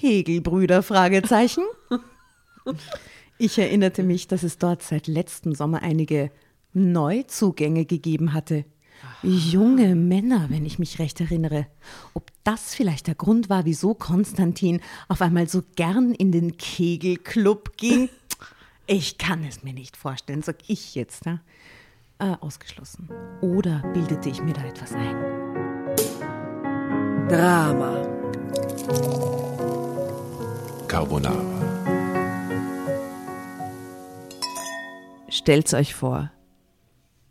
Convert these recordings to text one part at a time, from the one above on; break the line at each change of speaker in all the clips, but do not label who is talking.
Kegelbrüder? Fragezeichen. Ich erinnerte mich, dass es dort seit letztem Sommer einige Neuzugänge gegeben hatte. Junge Männer, wenn ich mich recht erinnere. Ob das vielleicht der Grund war, wieso Konstantin auf einmal so gern in den Kegelclub ging? Ich kann es mir nicht vorstellen, sag ich jetzt. Ja? Äh, ausgeschlossen. Oder bildete ich mir da etwas ein?
Drama.
Carbonara.
Stellt's euch vor,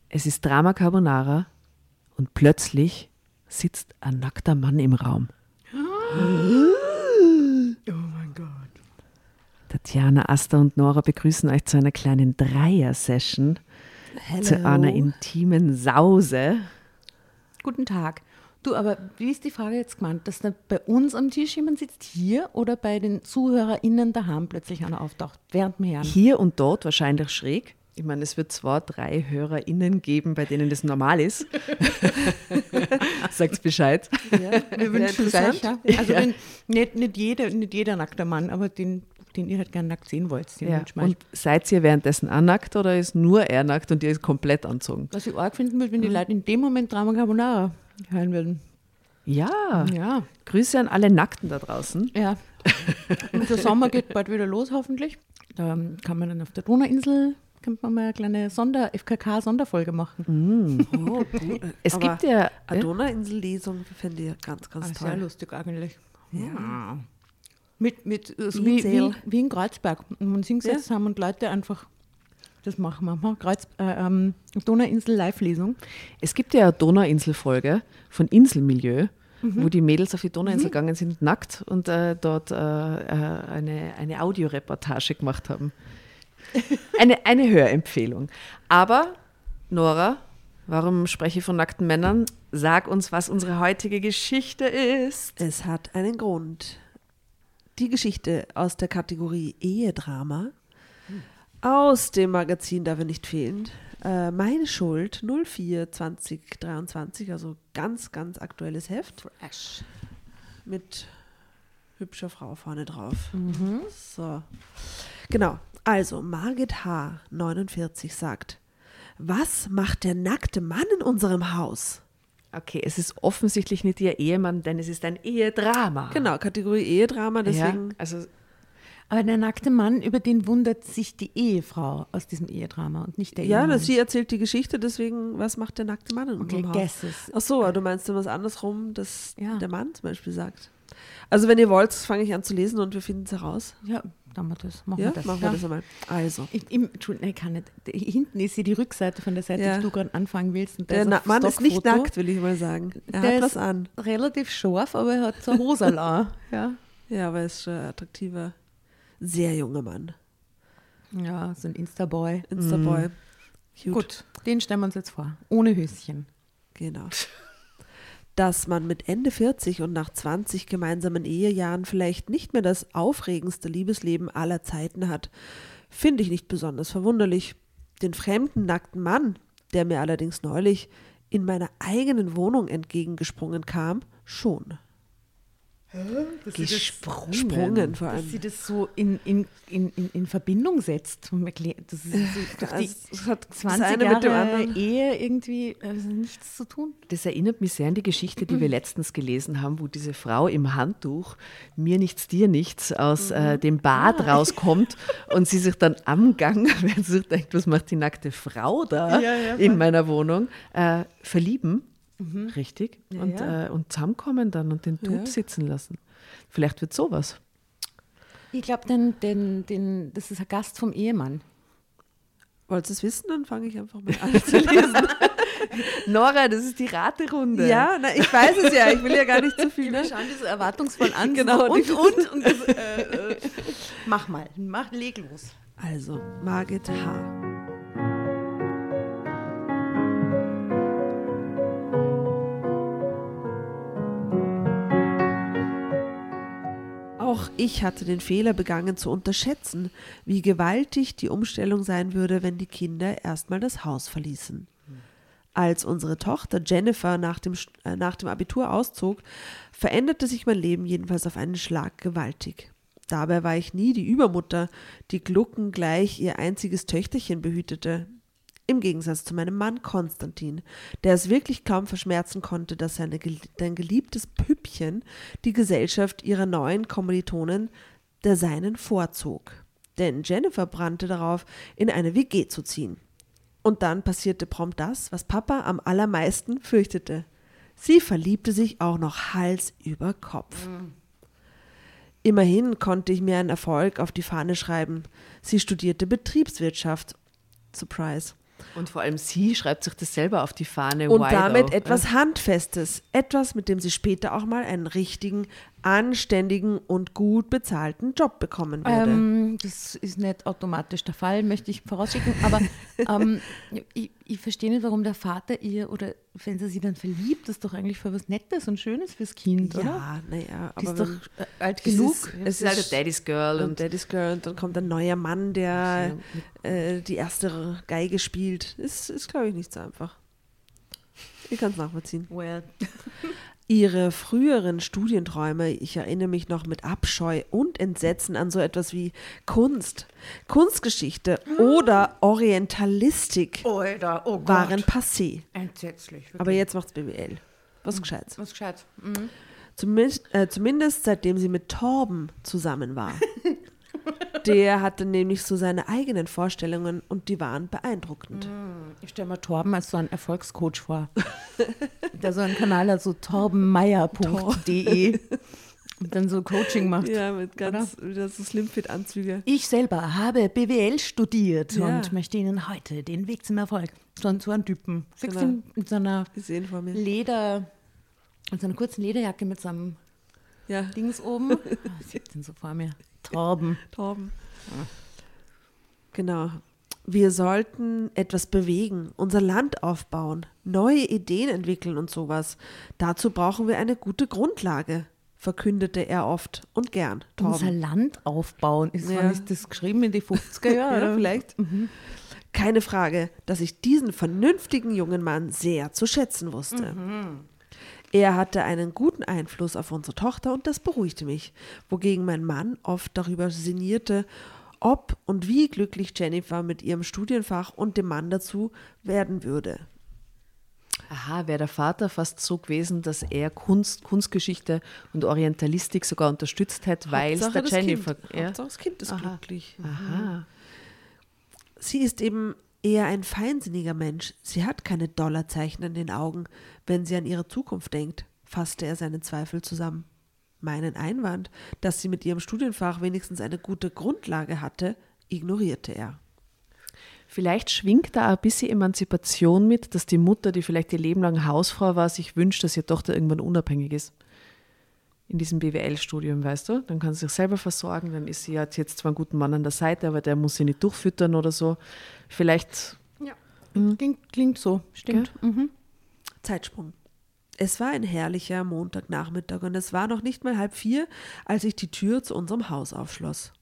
es ist Drama Carbonara und plötzlich sitzt ein nackter Mann im Raum.
Oh mein Gott.
Tatjana, Asta und Nora begrüßen euch zu einer kleinen Dreier-Session, zu einer intimen Sause.
Guten Tag. Du, aber wie ist die Frage jetzt gemeint, dass da bei uns am Tisch jemand sitzt, hier oder bei den ZuhörerInnen daheim plötzlich einer auftaucht, während wir hören?
Hier und dort wahrscheinlich schräg. Ich meine, es wird zwar drei HörerInnen geben, bei denen das normal ist. Sagt Bescheid.
Wir wünschen es euch. Ja. Also den, nicht, nicht, jeder, nicht jeder nackter Mann, aber den, den ihr halt gerne nackt sehen wollt. Den
Ja. Und seid ihr währenddessen auch nackt oder ist nur er nackt und ihr ist komplett anzogen?
Was ich arg finden würde, wenn die Leute in dem Moment Drama Carbonara hören würden.
Ja.
Ja,
Grüße an alle Nackten da draußen.
ja. Und der Sommer geht bald wieder los, hoffentlich. Da kann man dann auf der Donauinsel, kann man mal eine kleine Sonder, FKK-Sonderfolge machen.
Oh, gut.
Es
Aber
gibt ja.
eine Donauinsel-Lesung fände ich ganz, ganz
Ah, sehr
toll.
lustig eigentlich. Ja. Mit, mit äh, so
Wie
wie, wie, in Kreuzberg. Und man singt
Ja.
jetzt haben und Leute einfach, das machen wir. Machen Kreuz, äh, ähm, Donauinsel Live-Lesung.
Es gibt ja eine Donauinsel-Folge von Inselmilieu,
Mhm.
wo die Mädels auf die Donauinsel gegangen sind, nackt und äh, dort äh, äh, eine, eine Audioreportage gemacht haben. Eine, eine Hörempfehlung. Aber, Nora, warum spreche ich von nackten Männern? Sag uns, was unsere heutige Geschichte ist.
Es hat einen Grund. Die Geschichte aus der Kategorie Ehedrama aus dem Magazin darf er nicht fehlen. Äh, Meine Schuld 04 2023, also ganz, ganz aktuelles Heft
Fresh.
mit hübscher Frau vorne drauf. So. Genau. Also, Margit H., 49, sagt: Was macht der nackte Mann in unserem Haus?
Okay, es ist offensichtlich nicht ihr Ehemann, denn es ist ein Ehedrama.
Genau, Kategorie Ehedrama, deswegen.
Ja, also
Aber der nackte Mann, über den wundert sich die Ehefrau aus diesem Ehedrama und nicht der
Ja,
Ehemann.
das, sie erzählt die Geschichte, deswegen, was macht der nackte Mann in
Okay,
unserem Haus?
guesses.
Ach so, du meinst dann was andersrum, dass
Ja.
der Mann zum Beispiel sagt. Also wenn ihr wollt, fange ich an zu lesen und wir finden es heraus.
Ja, machen wir das. Machen
Ja,
wir das.
machen
ja.
wir das einmal. Also,
Ich, ich, Entschuldigung, ich kann nicht. Hinten ist hier die Rückseite von der Seite,
Ja.
die du gerade anfangen willst.
Der Na Mann ist nicht nackt, will ich mal sagen. Er
Der
hat was an.
Relativ scharf, aber er hat so an. ja.
Ja, aber er ist schon attraktiver, sehr junger Mann.
ja, so ein Insta-Boy.
Instaboy. Cute.
Gut, den stellen wir uns jetzt vor. Ohne Höschen.
Genau. Dass man mit Ende 40 und nach 20 gemeinsamen Ehejahren vielleicht nicht mehr das aufregendste Liebesleben aller Zeiten hat, finde ich nicht besonders verwunderlich. Den fremden nackten Mann, der mir allerdings neulich in meiner eigenen Wohnung entgegengesprungen kam, schon.
Gesprungen.
Gesprungen vor
Dass
allem.
sie das so in, in, in, in, in Verbindung setzt. Das ist so, durch
es hat das
20
eine
Jahre
mit dem anderen.
Ehe irgendwie also nichts zu tun.
Das erinnert mich sehr an die Geschichte, die wir letztens gelesen haben, wo diese Frau im Handtuch mir nichts, dir nichts aus äh, dem Bad rauskommt und sie sich dann am Gang, wenn sie sich denkt, was macht die nackte Frau da
Ja, ja,
in meiner Wohnung, äh, verlieben. Richtig.
Ja,
und,
ja.
Äh, und zusammenkommen dann und den Tub
Ja.
sitzen lassen. Vielleicht wird sowas.
Ich glaube, den, den, den, das ist ein Gast vom Ehemann.
Wollt ihr es wissen? Dann fange ich einfach mal an zu lesen.
Nora, das ist die Raterunde.
ja, na, ich weiß es ja. Ich will ja gar nicht zu viel. Ne?
Wir schauen die so erwartungsvoll an.
Genau,
So, und,
die-
und, und. das, äh, äh, mach mal, mach, leg los.
Also, Margit H. Auch ich hatte den Fehler begangen zu unterschätzen, wie gewaltig die Umstellung sein würde, wenn die Kinder erstmal das Haus verließen. Als unsere Tochter Jennifer nach dem, äh, nach dem Abitur auszog, veränderte sich mein Leben jedenfalls auf einen Schlag gewaltig. Dabei war ich nie die Übermutter, die Glucken gleich ihr einziges Töchterchen behütete. Im Gegensatz zu meinem Mann Konstantin, der es wirklich kaum verschmerzen konnte, dass seine, sein geliebtes Püppchen die Gesellschaft ihrer neuen Kommilitonen der seinen vorzog. Denn Jennifer brannte darauf, in eine WG zu ziehen. Und dann passierte prompt das, was Papa am allermeisten fürchtete. Sie verliebte sich auch noch Hals über Kopf. Immerhin konnte ich mir einen Erfolg auf die Fahne schreiben. Sie studierte Betriebswirtschaft. Surprise.
Und vor allem sie schreibt sich das selber auf die Fahne.
Und damit though. etwas Handfestes. Etwas, mit dem sie später auch mal einen richtigen, anständigen und gut bezahlten Job bekommen würde.
Ähm, das ist nicht automatisch der Fall, möchte ich vorausschicken. Aber ähm, ich, ich verstehe nicht, warum der Vater ihr oder wenn sie sich dann verliebt, das ist doch eigentlich für was Nettes und Schönes fürs Kind,
ja,
oder?
Ja, naja,
aber. ist doch äh, alt genug. Ist,
es ist halt Daddy's Girl.
Und, und Daddy's Girl und dann kommt ein neuer Mann, der äh, die erste Geige spielt. Ist, ist glaube ich, nicht so einfach. Ich kann es nachvollziehen.
Well.
Ihre früheren Studienträume, ich erinnere mich noch mit Abscheu und Entsetzen an so etwas wie Kunst, Kunstgeschichte oder Orientalistik
Alter, oh
waren passé.
Entsetzlich.
Wirklich. Aber jetzt macht's BWL. Was Gescheites.
Was Gescheites. Mhm.
Zumindest, äh, zumindest seitdem sie mit Torben zusammen war. Der hatte nämlich so seine eigenen Vorstellungen und die waren beeindruckend.
Ich stelle mir Torben als so einen Erfolgscoach vor. der so einen Kanal hat, so torbenmeier.de und dann so Coaching macht.
Ja, mit ganz wieder so Slimfit-Anzüge.
Ich selber habe BWL studiert ja. und möchte Ihnen heute den Weg zum Erfolg. So, so einen Typen. Genau. mit so einer Leder, mit so einer kurzen Lederjacke mit so einem ja. Dings oben. Oh, ich hab den so vor mir. Torben.
Torben. Ja. Genau. Wir sollten etwas bewegen, unser Land aufbauen, neue Ideen entwickeln und sowas. Dazu brauchen wir eine gute Grundlage, verkündete er oft und gern.
Torben. Unser Land aufbauen. Ist, ja. ist das geschrieben in die 50er Jahre?
ja, vielleicht. Mhm. Keine Frage, dass ich diesen vernünftigen jungen Mann sehr zu schätzen wusste. Mhm. Er hatte einen guten Einfluss auf unsere Tochter und das beruhigte mich, wogegen mein Mann oft darüber sinnierte, ob und wie glücklich Jennifer mit ihrem Studienfach und dem Mann dazu werden würde.
Aha, wäre der Vater fast so gewesen, dass er Kunst, Kunstgeschichte und Orientalistik sogar unterstützt hätte, weil es der Jennifer.
Kind. Ja? Hauptsache das Kind ist
Aha.
glücklich.
Aha.
Sie ist eben eher ein feinsinniger Mensch. Sie hat keine Dollarzeichen in den Augen, wenn sie an ihre Zukunft denkt, fasste er seine Zweifel zusammen. Meinen Einwand, dass sie mit ihrem Studienfach wenigstens eine gute Grundlage hatte, ignorierte er.
Vielleicht schwingt da ein bisschen Emanzipation mit, dass die Mutter, die vielleicht ihr Leben lang Hausfrau war, sich wünscht, dass ihre Tochter irgendwann unabhängig ist. In diesem BWL-Studium, weißt du? Dann kann sie sich selber versorgen, dann ist sie hat jetzt zwar einen guten Mann an der Seite, aber der muss sie nicht durchfüttern oder so. Vielleicht.
Ja, mhm. klingt, klingt, so, stimmt. Mhm.
Zeitsprung. Es war ein herrlicher Montagnachmittag und es war noch nicht mal halb vier, als ich die Tür zu unserem Haus aufschloss.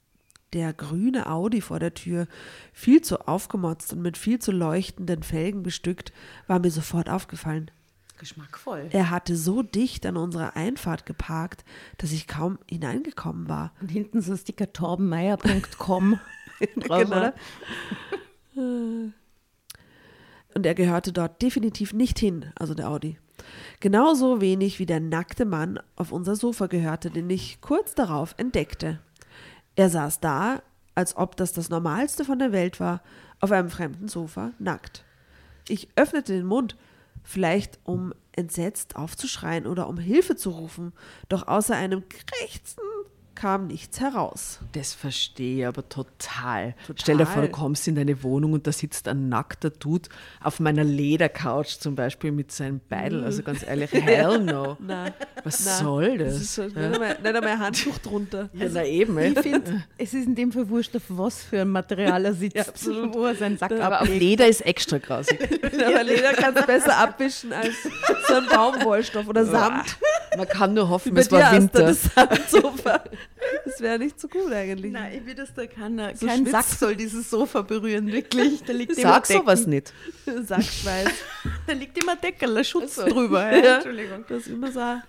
Der grüne Audi vor der Tür, viel zu aufgemotzt und mit viel zu leuchtenden Felgen bestückt, war mir sofort aufgefallen.
Geschmackvoll.
Er hatte so dicht an unserer Einfahrt geparkt, dass ich kaum hineingekommen war.
Und hinten so Sticker torbenmeier.com drauf, genau.
Und er gehörte dort definitiv nicht hin, also der Audi. Genauso wenig wie der nackte Mann auf unser Sofa gehörte, den ich kurz darauf entdeckte. Er saß da, als ob das das Normalste von der Welt war, auf einem fremden Sofa, nackt. Ich öffnete den Mund, vielleicht um entsetzt aufzuschreien oder um Hilfe zu rufen, doch außer einem Krächzen kam nichts heraus.
Das verstehe ich aber total. total. Stell dir vor, du kommst in deine Wohnung und da sitzt ein nackter Dude auf meiner Ledercouch zum Beispiel mit seinem Beidel. Also ganz ehrlich, hell no.
Nein.
Was
Nein.
soll das?
das ist so, ja. nicht, einmal, nicht einmal ein Handtuch drunter.
Ja, na eben.
Ich finde, es ist in dem Fall wurscht, auf was für ein Material er sitzt. Ja,
absolut.
Wo er seinen Sack
aber ablegt. auf Leder ist extra grausig.
aber Leder kannst du besser abwischen als so ein Baumwollstoff oder Samt.
Man kann nur hoffen, es war Winter.
Das Samtsofa. Das wäre nicht so gut eigentlich.
Nein, ich will, dass da keiner, so kein Sack soll dieses Sofa berühren, wirklich. Da liegt
Sag sowas nicht.
Sackschweiß.
Da liegt immer Deckel, Schutz
Ach so.
drüber.
Ja.
Ja. Entschuldigung.
Das ist immer so eine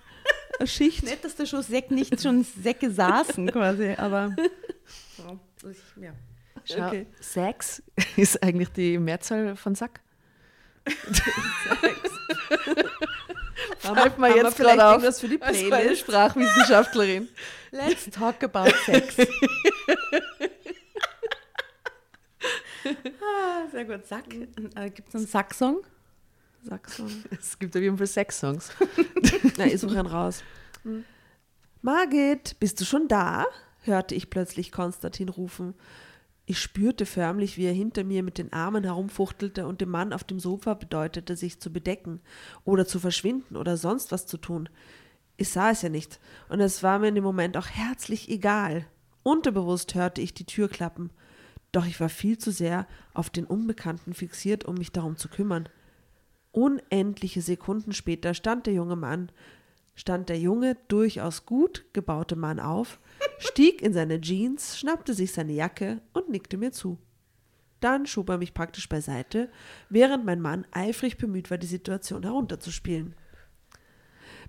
Schicht.
Nicht, dass da schon, Säck, nicht schon Säcke saßen quasi, aber. Ja.
Schau,
Okay.
Sex ist eigentlich die Mehrzahl von Sack.
Haben
Mir
haben
jetzt gerade auf.
irgendwas für die Playlist?
Sprachwissenschaftlerin.
Let's talk about sex. ah, sehr gut. Sack. Äh, Gibt es einen Sack-Song?
Saxon.
Es gibt auf jeden Fall Sex-Songs.
Na, ich suche einen raus. Margit, bist du schon da? hörte ich plötzlich Konstantin rufen. Ich spürte förmlich, wie er hinter mir mit den Armen herumfuchtelte und dem Mann auf dem Sofa bedeutete, sich zu bedecken oder zu verschwinden oder sonst was zu tun. Ich sah es ja nicht, und es war mir in dem Moment auch herzlich egal. Unterbewusst hörte ich die Tür klappen, doch ich war viel zu sehr auf den Unbekannten fixiert, um mich darum zu kümmern. Unendliche Sekunden später stand der junge Mann, stand der junge, durchaus gut gebaute Mann auf, stieg in seine Jeans, schnappte sich seine Jacke und nickte mir zu. Dann schob er mich praktisch beiseite, während mein Mann eifrig bemüht war, die Situation herunterzuspielen.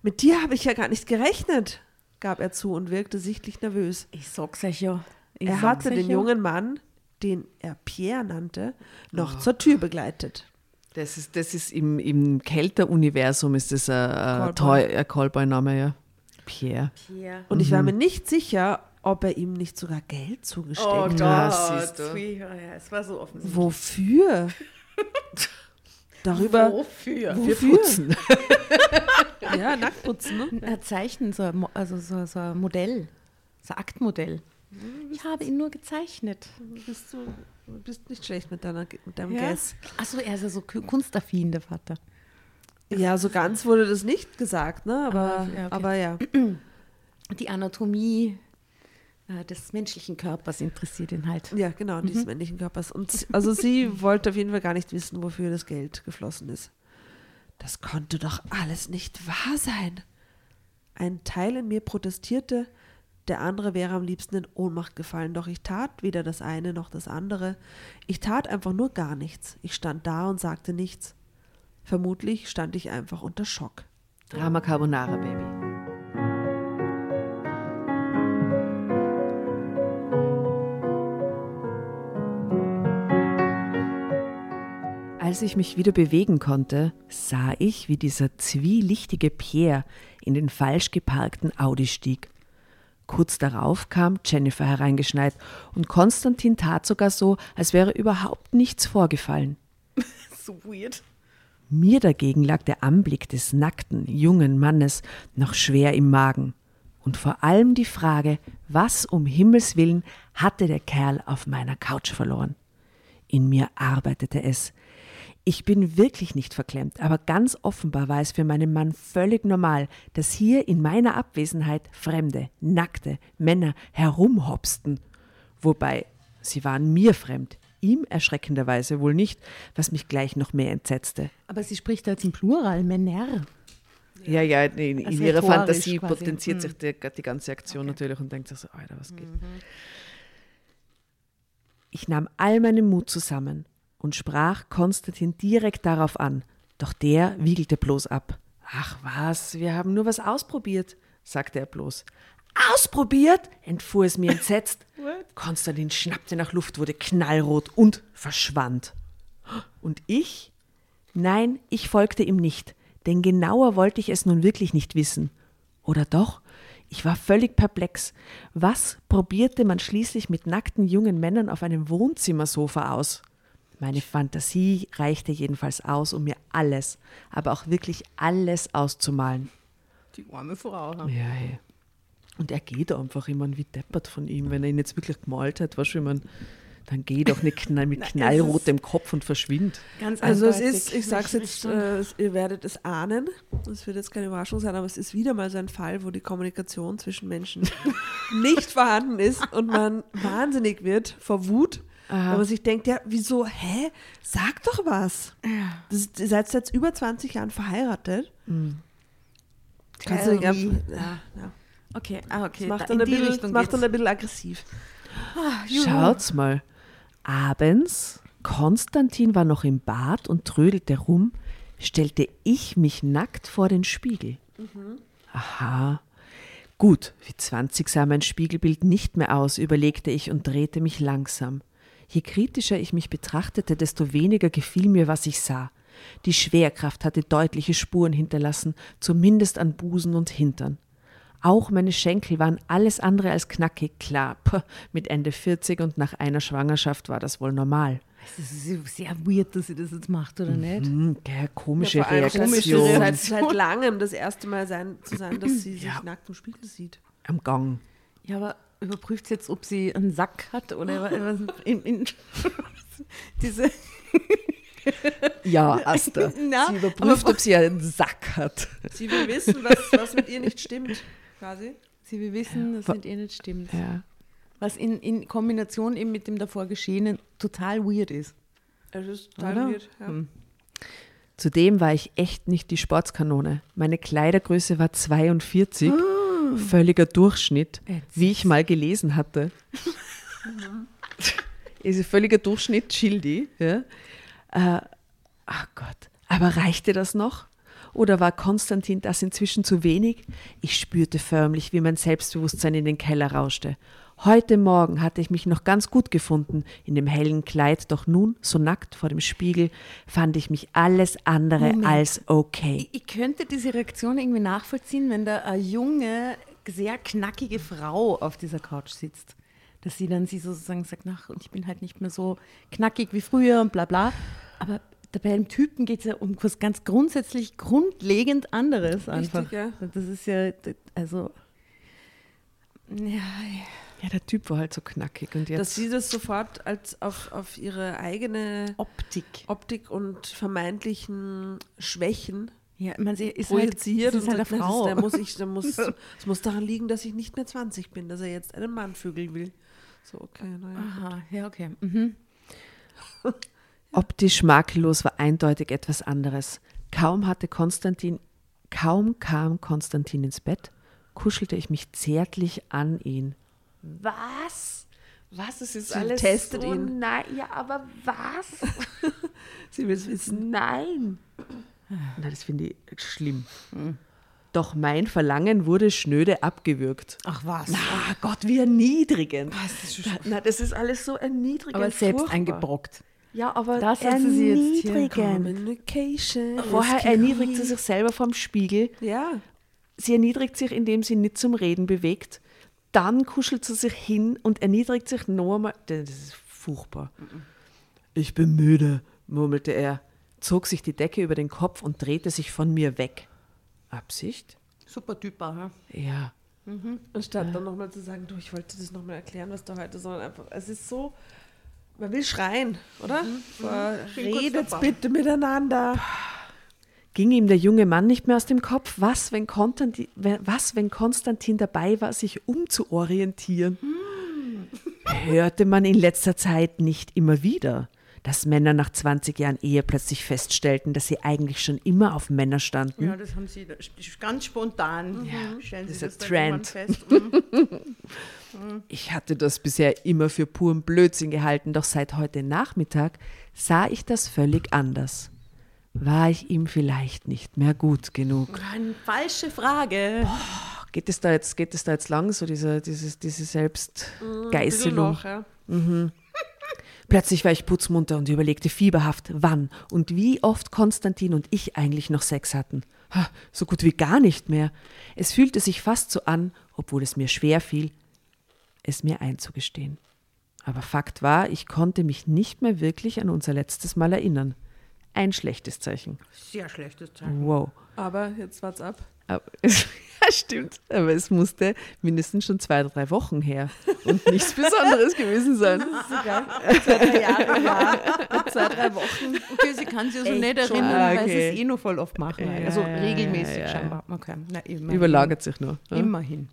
Mit dir habe ich ja gar nicht gerechnet, gab er zu und wirkte sichtlich nervös.
Ich sag's euch ja. Ich
er hatte den
ja.
jungen Mann, den er Pierre nannte, noch zur Tür begleitet.
Das ist, das ist im, im Kelter-Universum ist das ein, ein Callboy-Name, ja. Pierre.
Pierre.
Und ich war mir nicht sicher, ob er ihm nicht sogar Geld zugesteckt
Oh
hat.
Gott, wie- ja, es war so offensichtlich.
Wofür? Darüber.
Wofür?
Wir
Wofür?
putzen.
Ja, Nacktputzen, ne?
Zeichnet so also so, so ein Modell, so ein Aktmodell. Ich habe ihn nur gezeichnet.
Bist du bist nicht schlecht mit, deiner, mit deinem
Ja.
Guess.
Achso, er ist ja so ku- kunstaffin, der Vater.
Ja, so ganz wurde das nicht gesagt, ne? Aber,
Ah, ja, okay.
aber ja.
Die Anatomie äh, des menschlichen Körpers interessiert ihn halt.
Ja, genau,
Mhm.
dieses männlichen Körpers. Und also sie wollte auf jeden Fall gar nicht wissen, wofür das Geld geflossen ist. Das konnte doch alles nicht wahr sein. Ein Teil in mir protestierte, der andere wäre am liebsten in Ohnmacht gefallen, doch ich tat weder das eine noch das andere. Ich tat einfach nur gar nichts. Ich stand da und sagte nichts. Vermutlich stand ich einfach unter Schock.
Drama Carbonara, Baby. Als ich mich wieder bewegen konnte, sah ich, wie dieser zwielichtige Pierre in den falsch geparkten Audi stieg. Kurz darauf kam Jennifer hereingeschneit und Konstantin tat sogar so, als wäre überhaupt nichts vorgefallen.
So weird.
Mir dagegen lag der Anblick des nackten, jungen Mannes noch schwer im Magen. Und vor allem die Frage, was um Himmels willen hatte der Kerl auf meiner Couch verloren? In mir arbeitete es. Ich bin wirklich nicht verklemmt, aber ganz offenbar war es für meinen Mann völlig normal, dass hier in meiner Abwesenheit fremde, nackte Männer herumhopsten. Wobei, sie waren mir fremd, ihm erschreckenderweise wohl nicht, was mich gleich noch mehr entsetzte.
Aber sie spricht da jetzt im Plural, Männer.
Ja, ja, in, in
Also
ihrer Fantasie
quasi.
potenziert
Mhm.
sich die, die ganze Aktion natürlich und denkt sich so, Alter, was geht? Ich nahm all meinen Mut zusammen und sprach Konstantin direkt darauf an, doch der wiegelte bloß ab. Ach was, wir haben nur was ausprobiert, sagte er bloß. Ausprobiert? entfuhr es mir entsetzt. Konstantin schnappte nach Luft, wurde knallrot und verschwand. Und ich? Nein, ich folgte ihm nicht, denn genauer wollte ich es nun wirklich nicht wissen. Oder doch? Ich war völlig perplex. Was probierte man schließlich mit nackten jungen Männern auf einem Wohnzimmersofa aus? Meine Fantasie reichte jedenfalls aus, um mir alles, aber auch wirklich alles auszumalen.
Die arme Frau.
Ja, hey. Und er geht einfach immer wie deppert von ihm. Wenn er ihn jetzt wirklich gemalt hat, weißt du, ich mein, dann geh doch nicht knall, mit
Nein,
knallrotem Kopf und verschwind.
Ganz
Also es ist, ich sag's jetzt, äh, es- ihr werdet es ahnen, es wird jetzt keine Überraschung sein, aber es ist wieder mal so ein Fall, wo die Kommunikation zwischen Menschen nicht vorhanden ist und man wahnsinnig wird vor Wut, weil man sich denkt, ja, wieso, hä, sag doch was. Das, ihr seid jetzt über 20 Jahren verheiratet. Kannst du nicht einfach,
me.
ja, ja.
Okay, ah, okay.
Das macht
da-
dann,
in
ein bisschen,
Richtung
macht
geht's.
dann ein bisschen aggressiv.
Juhu.
Schaut's mal. Abends, Konstantin war noch im Bad und trödelte rum, stellte ich mich nackt vor den Spiegel. Aha. Gut, wie 20 sah mein Spiegelbild nicht mehr aus, überlegte ich und drehte mich langsam. Je kritischer ich mich betrachtete, desto weniger gefiel mir, was ich sah. Die Schwerkraft hatte deutliche Spuren hinterlassen, zumindest an Busen und Hintern. Auch meine Schenkel waren alles andere als knackig, klar. Puh, mit Ende 40 und nach einer Schwangerschaft war das wohl normal.
Es ist sehr weird, dass sie das jetzt macht, oder nicht?
Hm, der komische
Ja, vor allem
Reaktion
Seit, seit langem das erste Mal sein, zu sein, dass sie sich
Ja.
nackt im Spiegel sieht.
am Gang.
Ja, aber überprüft sie jetzt, ob sie einen Sack hat oder was in, in diese.
Ja, Asta.
Na,
sie überprüft,
aber-
ob sie einen Sack hat.
Sie will wissen, was, was mit ihr nicht stimmt, quasi.
Sie will wissen, dass
Wa-
mit ihr nicht stimmt.
Ja.
Was in, in Kombination eben mit dem davor Geschehenen total weird ist.
Es ist total
Oder?
weird. Ja.
Hm.
Zudem war ich echt nicht die Sportskanone. Meine Kleidergröße war 42, völliger Durchschnitt, wie ich mal gelesen hatte. Ist völliger Durchschnitt, Childi. Ja? Äh, ach Gott, aber reichte das noch? Oder war Konstantin das inzwischen zu wenig? Ich spürte förmlich, wie mein Selbstbewusstsein in den Keller rauschte. Heute Morgen hatte ich mich noch ganz gut gefunden in dem hellen Kleid, doch nun, so nackt vor dem Spiegel, fand ich mich alles andere
Moment.
als okay.
Ich, ich könnte diese Reaktion irgendwie nachvollziehen, wenn da eine junge, sehr knackige Frau auf dieser Couch sitzt. Dass sie dann sie sozusagen sagt, ach, und ich bin halt nicht mehr so knackig wie früher und bla bla. Aber da bei einem Typen geht es ja um was ganz grundsätzlich grundlegend anderes einfach.
ja.
Das ist ja, also, ja,
Ja, der Typ war halt so knackig und
Dass
jetzt.
sie das sofort als auf, auf ihre eigene
Optik.
Optik und vermeintlichen Schwächen
Ja, man sie ist
projiziert
halt, sie
und
ist halt
sagt,
eine Frau.
Da muss ich, da muss, es muss daran liegen, dass ich nicht mehr 20 bin, dass er jetzt einen Mann vögeln will. So, okay, naja.
Aha, ja, okay. Mhm.
Optisch makellos war eindeutig etwas anderes. Kaum hatte Konstantin, kaum kam Konstantin ins Bett, kuschelte ich mich zärtlich an ihn. Was? Was ist jetzt
Sie
alles
testet
so?
ihn.
Nein, ja, aber was?
Sie will es wissen.
Nein. Na, das finde ich schlimm. Doch mein Verlangen wurde schnöde abgewürgt.
Ach was.
Ah Gott, wie erniedrigend. Na, das ist alles so erniedrigend.
aber selbst
furchtbar.
eingebrockt.
Ja, aber
Das lassen Sie jetzt hier.
Communication.
Vorher erniedrigt sie sich selber vom Spiegel.
Ja,
Sie erniedrigt sich, indem sie nicht zum Reden bewegt. Dann kuschelt sie sich hin und erniedrigt sich noch einmal. Das ist furchtbar. Ich bin müde, murmelte er, zog sich die Decke über den Kopf und drehte sich von mir weg. Absicht?
Super Typer, ja.
Ja.
anstatt dann nochmal zu sagen, du, ich wollte das nochmal erklären, was da heute, sondern einfach, es ist so, man will schreien, oder?
Bin kurz
Redet bitte miteinander.
Ging ihm der junge Mann nicht mehr aus dem Kopf? Was, wenn Konstantin, was, wenn Konstantin dabei war, sich umzuorientieren? Hörte man in letzter Zeit nicht immer wieder, dass Männer nach 20 Jahren Ehe plötzlich feststellten, dass sie eigentlich schon immer auf Männer standen?
Ja, das haben sie da- ganz spontan. Ja, stellen
das
sie
ist
das
Trend.
fest. Mhm.
Ich hatte das bisher immer für puren Blödsinn gehalten, doch seit heute Nachmittag sah ich das völlig anders. War ich ihm vielleicht nicht mehr gut genug?
Eine falsche Frage.
Geht es da jetzt, geht es da jetzt lang, so diese, dieses, diese Selbstgeißelung?
noch, ja.
Plötzlich war ich putzmunter und überlegte fieberhaft, wann und wie oft Konstantin und ich eigentlich noch Sex hatten. Ha, So gut wie gar nicht mehr. Es fühlte sich fast so an, obwohl es mir schwer fiel, es mir einzugestehen. Aber Fakt war, ich konnte mich nicht mehr wirklich an unser letztes Mal erinnern. Ein schlechtes Zeichen.
Sehr schlechtes Zeichen.
Wow.
Aber jetzt wart's ab.
Aber, ja, stimmt. Aber es musste mindestens schon zwei drei Wochen her und nichts Besonderes gewesen sein.
Zwei, drei Jahre, ja. Zwei, drei Wochen. Okay, sie kann sich also
Echt
nicht erinnern,
Ah,
weil sie
okay.
es eh nur voll oft machen.
Ja,
also regelmäßig
ja, ja.
scheinbar. Okay. Na.
Überlagert sich nur. ja?
Immerhin.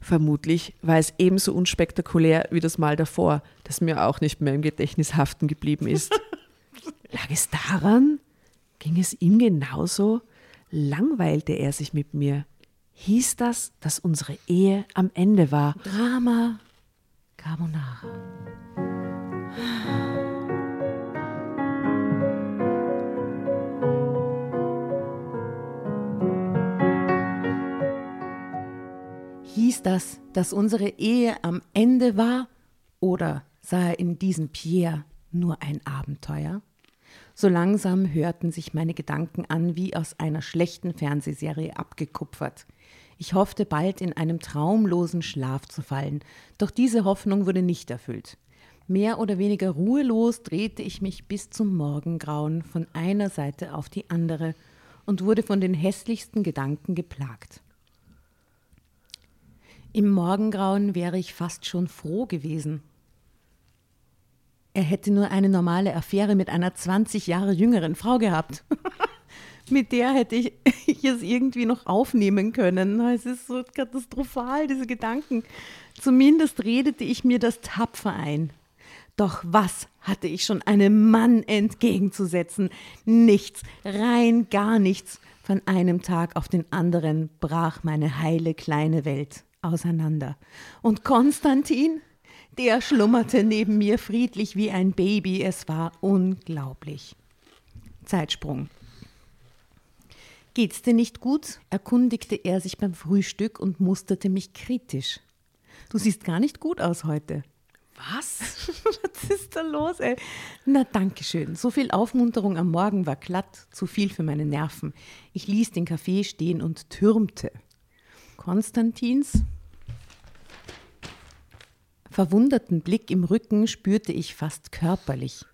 Vermutlich war es ebenso unspektakulär wie das Mal davor, das mir auch nicht mehr im Gedächtnis haften geblieben ist. Lag es daran? Ging es ihm genauso? Langweilte er sich mit mir? Hieß das, dass unsere Ehe am Ende war?
Drama Carbonara. Hieß das, dass unsere Ehe am Ende war? Oder sah er in diesem Pierre nur ein Abenteuer? So langsam hörten sich meine Gedanken an, wie aus einer schlechten Fernsehserie abgekupfert. Ich hoffte bald in einem traumlosen Schlaf zu fallen, doch diese Hoffnung wurde nicht erfüllt. Mehr oder weniger ruhelos drehte ich mich bis zum Morgengrauen von einer Seite auf die andere und wurde von den hässlichsten Gedanken geplagt. Im Morgengrauen wäre ich fast schon froh gewesen. Er hätte nur eine normale Affäre mit einer 20 Jahre jüngeren Frau gehabt. mit der hätte ich, ich es irgendwie noch aufnehmen können. Es ist so katastrophal, diese Gedanken. Zumindest redete ich mir das tapfer ein. Doch was hatte ich schon einem Mann entgegenzusetzen? Nichts, rein gar nichts. Von einem Tag auf den anderen brach meine heile kleine Welt auseinander. Und Konstantin, der schlummerte neben mir friedlich wie ein Baby. Es war unglaublich. Zeitsprung. Geht's dir nicht gut? erkundigte er sich beim Frühstück und musterte mich kritisch. Du siehst gar nicht gut aus heute.
Was?
Was ist da los, ey? Na, danke schön. So viel Aufmunterung am Morgen war glatt, zu viel für meine Nerven. Ich ließ den Kaffee stehen und türmte. Konstantins verwunderten Blick im Rücken spürte ich fast körperlich.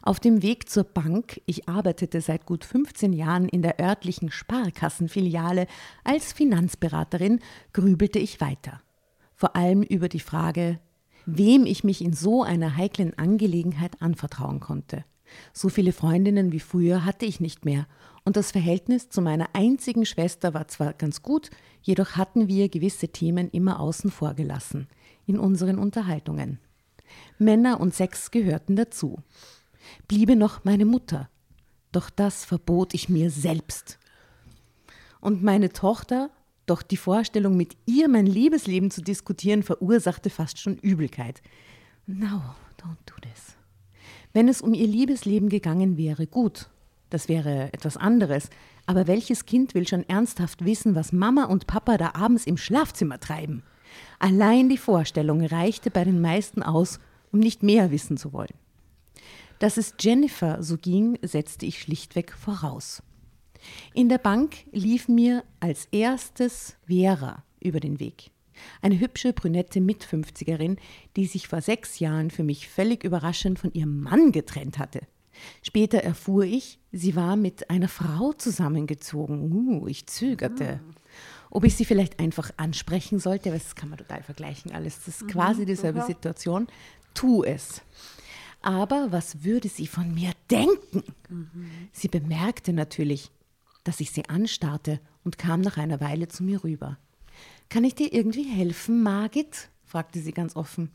Auf dem Weg zur Bank, ich arbeitete seit gut 15 Jahren in der örtlichen Sparkassenfiliale als Finanzberaterin, grübelte ich weiter. Vor allem über die Frage, wem ich mich in so einer heiklen Angelegenheit anvertrauen konnte. So viele Freundinnen wie früher hatte ich nicht mehr, und das Verhältnis zu meiner einzigen Schwester war zwar ganz gut, jedoch hatten wir gewisse Themen immer außen vor gelassen in unseren Unterhaltungen. Männer und Sex gehörten dazu. Bliebe noch meine Mutter, doch das verbot ich mir selbst. Und meine Tochter doch die Vorstellung, mit ihr mein Liebesleben zu diskutieren, verursachte fast schon Übelkeit. No, don't do this. Wenn es um ihr Liebesleben gegangen wäre, gut, das wäre etwas anderes. Aber welches Kind will schon ernsthaft wissen, was Mama und Papa da abends im Schlafzimmer treiben? Allein die Vorstellung reichte bei den meisten aus, um nicht mehr wissen zu wollen. Dass es Jennifer so ging, setzte ich schlichtweg voraus. In der Bank lief mir als erstes Vera über den Weg. Eine hübsche brünette Mitfünfzigerin, die sich vor sechs Jahren für mich völlig überraschend von ihrem Mann getrennt hatte. Später erfuhr ich, sie war mit einer Frau zusammengezogen. Uh, ich zögerte. Ob ich sie vielleicht einfach ansprechen sollte, weil das kann man total vergleichen alles. Das ist mhm, quasi dieselbe ja. Situation. Tu es. Aber was würde sie von mir denken? Mhm. Sie bemerkte natürlich, dass ich sie anstarrte und kam nach einer Weile zu mir rüber. Kann ich dir irgendwie helfen, Margit? fragte sie ganz offen.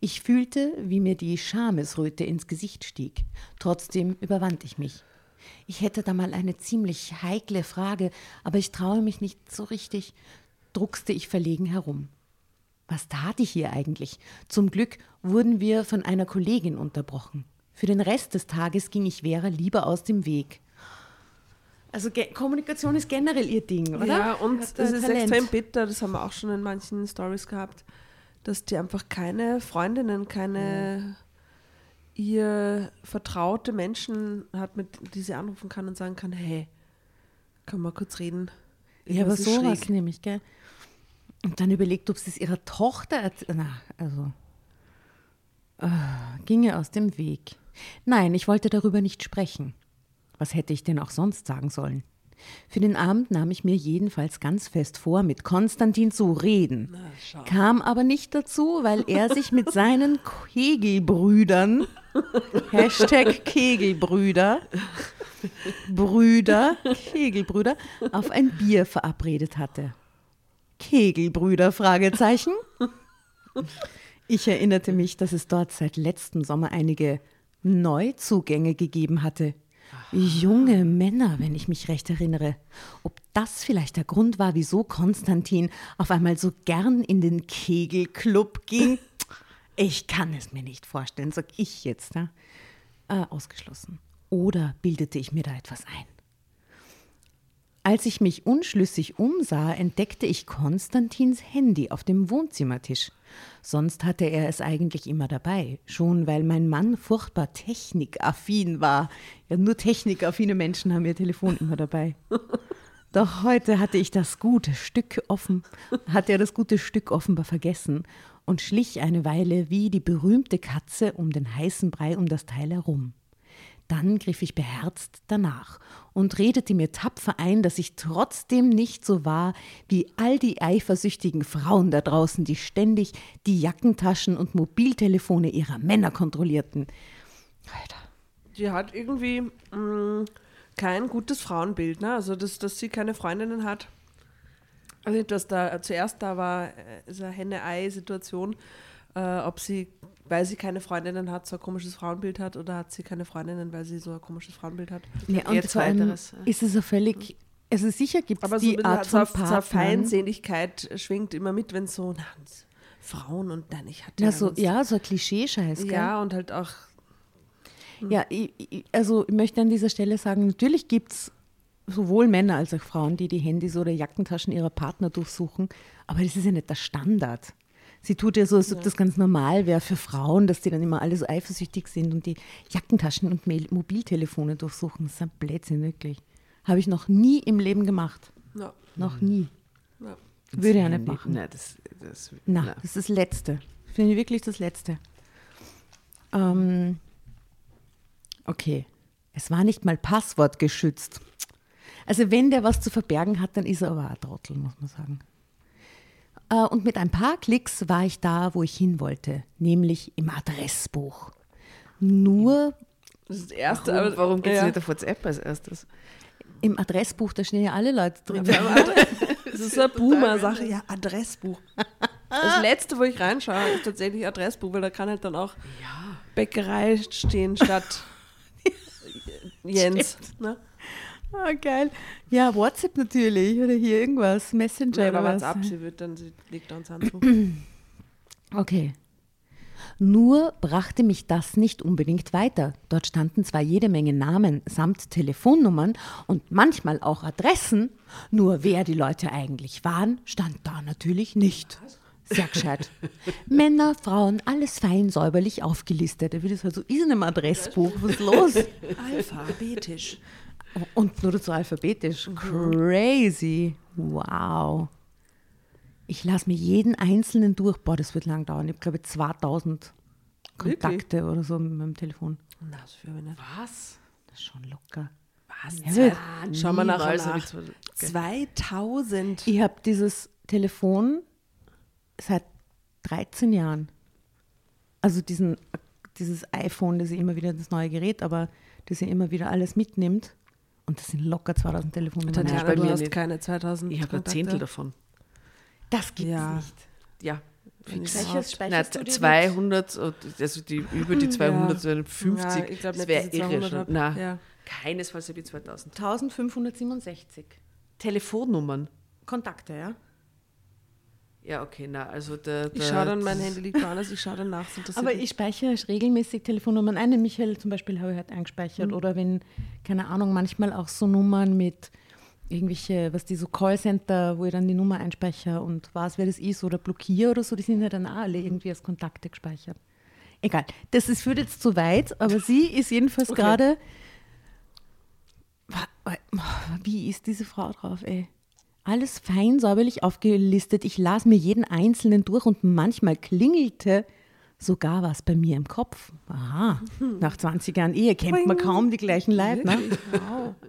Ich fühlte, wie mir die Schamesröte ins Gesicht stieg. Trotzdem überwand ich mich. Ich hätte da mal eine ziemlich heikle Frage, aber ich traue mich nicht so richtig, druckste ich verlegen herum. Was tat ich hier eigentlich? Zum Glück wurden wir von einer Kollegin unterbrochen. Für den Rest des Tages ging ich Vera lieber aus dem Weg. Also Ge Kommunikation ist generell ihr Ding, oder?
Ja, und es ist extrem bitter, das haben wir auch schon in manchen Stories gehabt, dass die einfach keine Freundinnen, keine ja. Ihr vertraute Menschen hat, mit die sie anrufen kann und sagen kann, hey, können wir kurz reden?
Ja, aber sowas nämlich, gell? Und dann überlegt, ob sie es ihrer Tochter erzählt. Na, also. Oh, ginge aus dem Weg. Nein, ich wollte darüber nicht sprechen. Was hätte ich denn auch sonst sagen sollen? Für den Abend nahm ich mir jedenfalls ganz fest vor, mit Konstantin zu reden, Na, kam aber nicht dazu, weil er sich mit seinen Kegelbrüdern, Hashtag Kegelbrüder, Brüder, Kegelbrüder, auf ein Bier verabredet hatte. Kegelbrüder, Fragezeichen. Ich erinnerte mich, dass es dort seit letztem Sommer einige Neuzugänge gegeben hatte, junge Männer, wenn ich mich recht erinnere. Ob das vielleicht der Grund war, wieso Konstantin auf einmal so gern in den Kegelclub ging? Ich kann es mir nicht vorstellen, sag ich jetzt. Ne? Äh, ausgeschlossen. Oder bildete ich mir da etwas ein? Als ich mich unschlüssig umsah, entdeckte ich Konstantins Handy auf dem Wohnzimmertisch. Sonst hatte er es eigentlich immer dabei, schon weil mein Mann furchtbar technikaffin war. Ja, nur technikaffine Menschen haben ihr Telefon immer dabei. Doch heute hatte ich das gute Stück offen, hatte er das gute Stück offenbar vergessen und schlich eine Weile wie die berühmte Katze um den heißen Brei um das Teil herum. Dann griff ich beherzt danach und redete mir tapfer ein, dass ich trotzdem nicht so war wie all die eifersüchtigen Frauen da draußen, die ständig die Jackentaschen und Mobiltelefone ihrer Männer kontrollierten. Alter.
Die hat irgendwie mh, kein gutes Frauenbild, ne? Also, dass, dass sie keine Freundinnen hat. Also, dass da zuerst da war, äh, so eine Henne-Ei-Situation, äh, ob sie, weil sie keine Freundinnen hat, so ein komisches Frauenbild hat oder hat sie keine Freundinnen, weil sie so ein komisches Frauenbild hat.
Ja, und vor allem
ja.
ist es so völlig, also sicher gibt es
so,
die
ein
Art von
so, so. Feindseligkeit schwingt immer mit, wenn so, na, Frauen und dann ich hatte
Ja, so, ja, so ein Klischee-Scheiß,
ja, und halt auch
Ja, ich, ich, also ich möchte an dieser Stelle sagen, natürlich gibt es sowohl Männer als auch Frauen, die die Handys oder Jackentaschen ihrer Partner durchsuchen, aber das ist ja nicht der Standard. Sie tut ja so, als ob das ganz normal wäre für Frauen, dass die dann immer alle so eifersüchtig sind und die Jackentaschen und Mail Mobiltelefone durchsuchen. Das ist ein Blödsinn, wirklich. Habe ich noch nie im Leben gemacht.
ja,
Noch nie.
ja.
Würde ich ja nicht machen.
Nein, das, das,
Na,
nein.
das ist das Letzte. Finde ich wirklich das Letzte. Ähm, okay. Es war nicht mal passwortgeschützt. Also wenn der was zu verbergen hat, dann ist er aber ein Trottel, muss man sagen. Äh, und mit ein paar Klicks war ich da, wo ich hin wollte, nämlich im Adressbuch. Nur
Das ist das Erste.
Warum,
aber-
warum geht es
ja.
nicht auf WhatsApp als erstes?
im Adressbuch, da stehen ja alle Leute drin.
Das ist eine Boomer-Sache. Ja, Adressbuch. Das letzte, wo ich reinschaue, ist tatsächlich Adressbuch, weil da kann halt dann auch Bäckerei stehen statt Jens. Ne?
Ah, geil. Ja, WhatsApp natürlich oder hier irgendwas, Messenger
Ja,
oder
aber
was.
WhatsApp, sie wird dann, sie legt da uns Handtuch.
Okay. Nur brachte mich das nicht unbedingt weiter. Dort standen zwar jede Menge Namen samt Telefonnummern und manchmal auch Adressen, nur wer die Leute eigentlich waren, stand da natürlich nicht. Sehr gescheit. Männer, Frauen, alles fein säuberlich aufgelistet. Wie das halt so ist in einem Adressbuch. Was ist los?
Alphabetisch.
Und nur dazu alphabetisch. Crazy. Wow. Ich lasse mir jeden einzelnen durch. Boah, das wird lang dauern. Ich habe, glaube ich, 2000 Kontakte oder so mit meinem Telefon.
Na, das für nicht.
Was?
Das ist schon locker.
Was?
Ja,
Schauen wir nachher
Niemals hab
nach.
ich zwei-
2000.
Ich habe dieses Telefon seit 13 Jahren. Also diesen, dieses iPhone, das ich immer wieder, das neue Gerät, aber das ihr immer wieder alles mitnimmt. Und das sind locker 2000 Telefonnummern.
Tatjana,
bei
du
mir
hast
nicht.
keine 2000
Ich habe ein. Zehntel davon.
Das gibt's
Ja.
nicht.
Ja.
Speicherst dir
200, und- also die, über die 200, so 50,
Ja, ich glaub
das wäre irre
200
schon. Nein,
Ja.
keinesfalls habe ich 2000.
1567.
Telefonnummern.
Kontakte, ja?
Ja, okay, na, also der, der
Ich schaue dann, mein Handy liegt woanders, ich schaue dann nach.
Aber ich speichere regelmäßig Telefonnummern ein. Den Michael zum Beispiel habe ich halt eingespeichert. Oder wenn, keine Ahnung, manchmal auch so Nummern mit irgendwelche, was die so Callcenter, wo ich dann die Nummer einspeichere und weiß, wer das ist oder blockiere oder so, die sind ja dann auch alle irgendwie als Kontakte gespeichert. Egal, das ist, führt jetzt zu weit, aber sie ist jedenfalls
Okay.
gerade. Wie ist diese Frau drauf, ey? Alles fein säuberlich aufgelistet. Ich las mir jeden einzelnen durch und manchmal klingelte sogar was bei mir im Kopf. Aha, nach 20 Jahren Ehe kennt man kaum die gleichen Leute. Ne?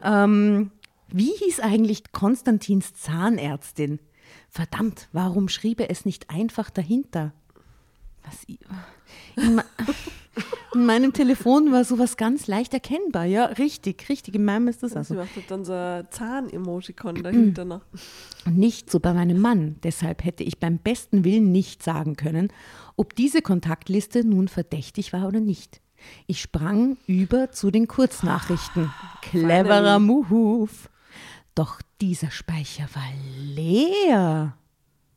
Ähm, wie hieß eigentlich Konstantins Zahnärztin? Verdammt, warum schrieb er es nicht einfach dahinter? Was i- in, me- in meinem Telefon war sowas ganz leicht erkennbar. Ja, richtig, richtig. In meinem ist das
Sie
also.
macht halt dann so ein Zahn-Emoticon dahinter noch.
Nicht so bei meinem Mann. Deshalb hätte ich beim besten Willen nicht sagen können, ob diese Kontaktliste nun verdächtig war oder nicht. Ich sprang über zu den Kurznachrichten. Cleverer Move. Doch dieser Speicher war leer.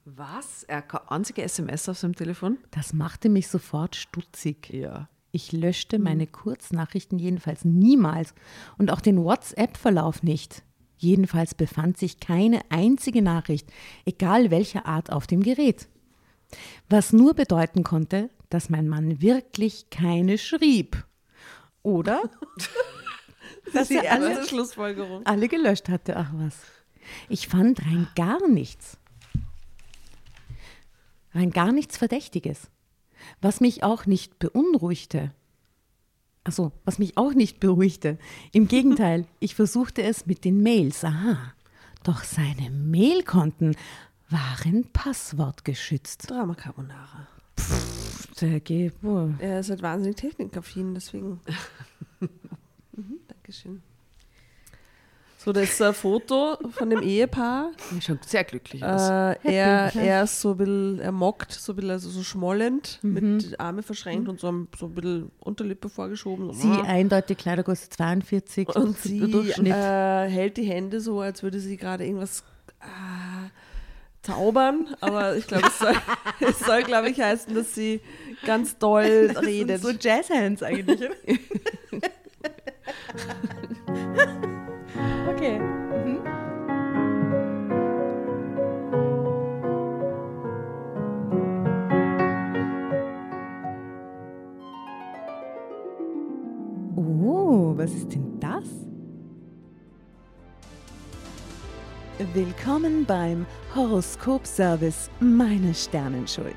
Was? Er keine einzige SMS auf seinem Telefon?
Das machte mich sofort stutzig.
Ja.
Ich löschte meine Kurznachrichten jedenfalls niemals und auch den WhatsApp-Verlauf nicht. Jedenfalls befand sich keine einzige Nachricht, egal welcher Art, auf dem Gerät. Was nur bedeuten konnte, dass mein Mann wirklich keine schrieb. Oder dass
Die
er
erste
alle,
Schlussfolgerung.
alle gelöscht hatte. Ach was. Ich fand rein gar nichts. Rein gar nichts Verdächtiges. Was mich auch nicht beunruhigte. Also, was mich auch nicht beruhigte. Im Gegenteil, ich versuchte es mit den Mails. Aha. Doch seine Mailkonten waren passwortgeschützt.
Drama Carbonara.
Der Ge- oh.
Er ist halt wahnsinnig technikaffin, deswegen. mhm, Dankeschön. So, das ist ein Foto von dem Ehepaar.
Schaut sehr glücklich aus.
Äh, er, er ist so ein bisschen, er mockt, so ein bisschen also so schmollend, mit den Arme verschränkt und so ein, so ein bisschen Unterlippe vorgeschoben.
Sie eindeutig Kleidergröße 42.
und sie äh, hält die Hände so, als würde sie gerade irgendwas äh, zaubern, aber ich glaube, es soll, es soll glaube ich, heißen, dass sie ganz doll redet.
So Jazzhands eigentlich. okay. Oh, was ist denn das? Willkommen beim Horoskopservice Meine Sternenschuld.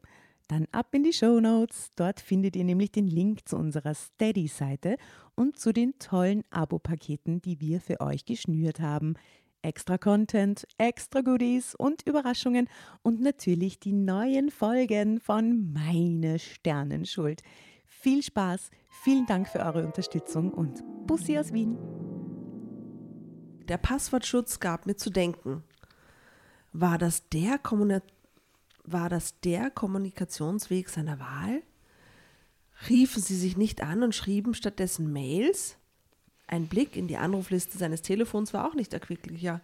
Dann ab in die Show Notes. Dort findet ihr nämlich den Link zu unserer Steady-Seite und zu den tollen Abo-Paketen, die wir für euch geschnürt haben. Extra Content, extra Goodies und Überraschungen und natürlich die neuen Folgen von Meine Sternenschuld. Viel Spaß, vielen Dank für eure Unterstützung und Bussi aus Wien.
Der Passwortschutz gab mir zu denken. War das der, Kommuni war das der Kommunikationsweg seiner Wahl? Riefen sie sich nicht an und schrieben stattdessen Mails? Ein Blick in die Anrufliste seines Telefons war auch nicht erquicklicher.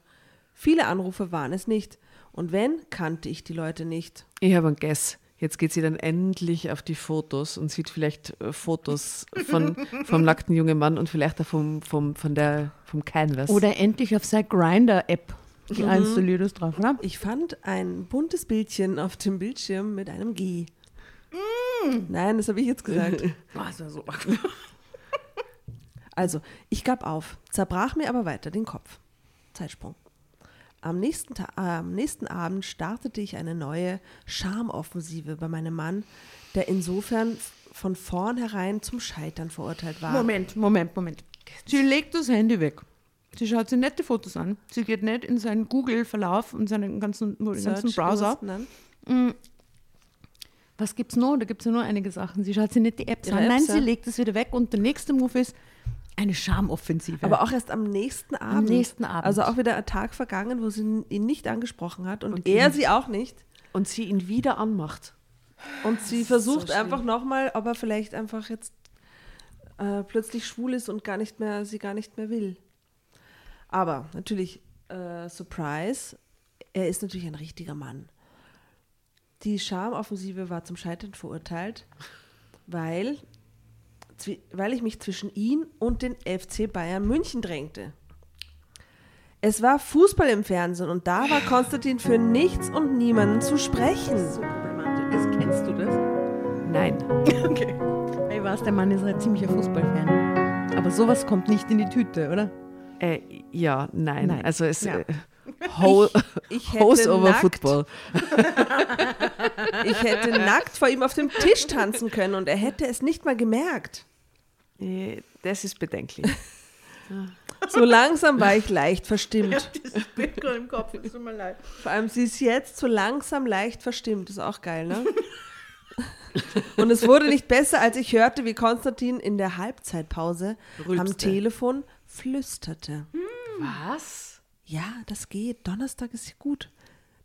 Viele Anrufe waren es nicht. Und wenn, kannte ich die Leute nicht.
Ich habe einen Guess. Jetzt geht sie dann endlich auf die Fotos und sieht vielleicht äh, Fotos von, vom nackten jungen Mann und vielleicht auch vom, vom, von der, vom Canvas.
Oder endlich auf seine Grinder-App. Die installiert es drauf, oder?
Ich fand ein buntes Bildchen auf dem Bildschirm mit einem G. Nein, das habe ich jetzt gesagt.
Also so.
Also, ich gab auf, zerbrach mir aber weiter den Kopf. Zeitsprung. Am nächsten, Ta äh, am nächsten Abend startete ich eine neue Charmoffensive bei meinem Mann, der insofern von vornherein zum Scheitern verurteilt war.
Moment, Moment, Moment. Sie legt das Handy weg. Sie schaut sich nette Fotos an. Sie geht nicht in seinen Google-Verlauf und seinen ganzen, ganzen Browser.
los, nein.
Was gibt's noch? Da gibt es ja nur einige Sachen. Sie schaut sich nicht die Apps
Ihre
an. Nein,
Apps,
sie
ja.
legt es wieder weg und der nächste Move ist eine Charmoffensive.
Aber auch erst am nächsten Abend.
nächsten Abend.
Also auch wieder ein Tag vergangen, wo sie ihn nicht angesprochen hat und,
Und
er
ihn-
sie auch nicht.
und sie ihn wieder anmacht.
Und sie versucht einfach nochmal, ob er vielleicht einfach jetzt äh, plötzlich schwul ist und gar nicht mehr, sie gar nicht mehr will. Aber natürlich, äh, Surprise, er ist natürlich ein richtiger Mann. Die Charmoffensive war zum Scheitern verurteilt, weil, weil ich mich zwischen ihn und den FC Bayern München drängte. Es war Fußball im Fernsehen und da war Konstantin für nichts und niemanden zu sprechen.
so problematisch. Das, kennst du das?
Nein.
Okay. Ich weiß, der Mann ist ein ziemlicher Fußballfan. Aber sowas kommt nicht in die Tüte, oder?
Äh, ja, nein.
Nein.
Also es
Ja.
äh, Ho
Ich hätte
Hose over
nackt-
Football.
Ich hätte nackt vor ihm auf dem Tisch tanzen können und er hätte es nicht mal gemerkt.
Äh, Das ist bedenklich.
So langsam war ich leicht verstimmt.
dieses Bild im Kopf, tut mir leid.
Vor allem, sie ist jetzt so langsam leicht verstimmt. Ist auch geil, ne? Und es wurde nicht besser, als ich hörte, wie Konstantin in der Halbzeitpause am
Rülpste.
Telefon flüsterte.
Was?
Ja, das geht. Donnerstag ist gut.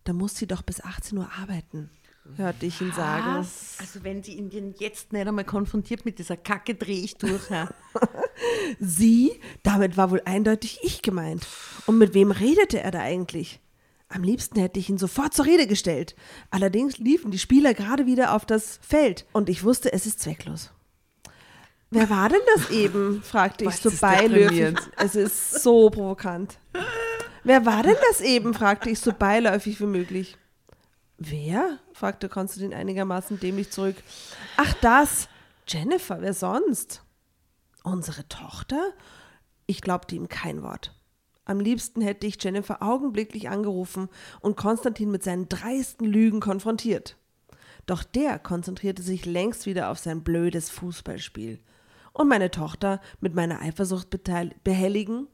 Da muss sie doch bis 18 Uhr arbeiten, hörte ich ihn sagen.
Also wenn sie ihn jetzt nicht einmal konfrontiert mit dieser Kacke, drehe ich durch. Ja.
Sie? Damit war wohl eindeutig ich gemeint. Und mit wem redete er da eigentlich? Am liebsten hätte ich ihn sofort zur Rede gestellt. Allerdings liefen die Spieler gerade wieder auf das Feld und ich wusste, es ist zwecklos. Wer war denn das eben? fragte ich so beiläufig. Es ist so provokant. Wer war denn das eben? fragte ich so beiläufig wie möglich. Wer? fragte Konstantin einigermaßen dämlich zurück. Ach, das. Jennifer, wer sonst? Unsere Tochter? Ich glaubte ihm kein Wort. Am liebsten hätte ich Jennifer augenblicklich angerufen und Konstantin mit seinen dreisten Lügen konfrontiert. Doch der konzentrierte sich längst wieder auf sein blödes Fußballspiel. Und meine Tochter mit meiner Eifersucht behelligen?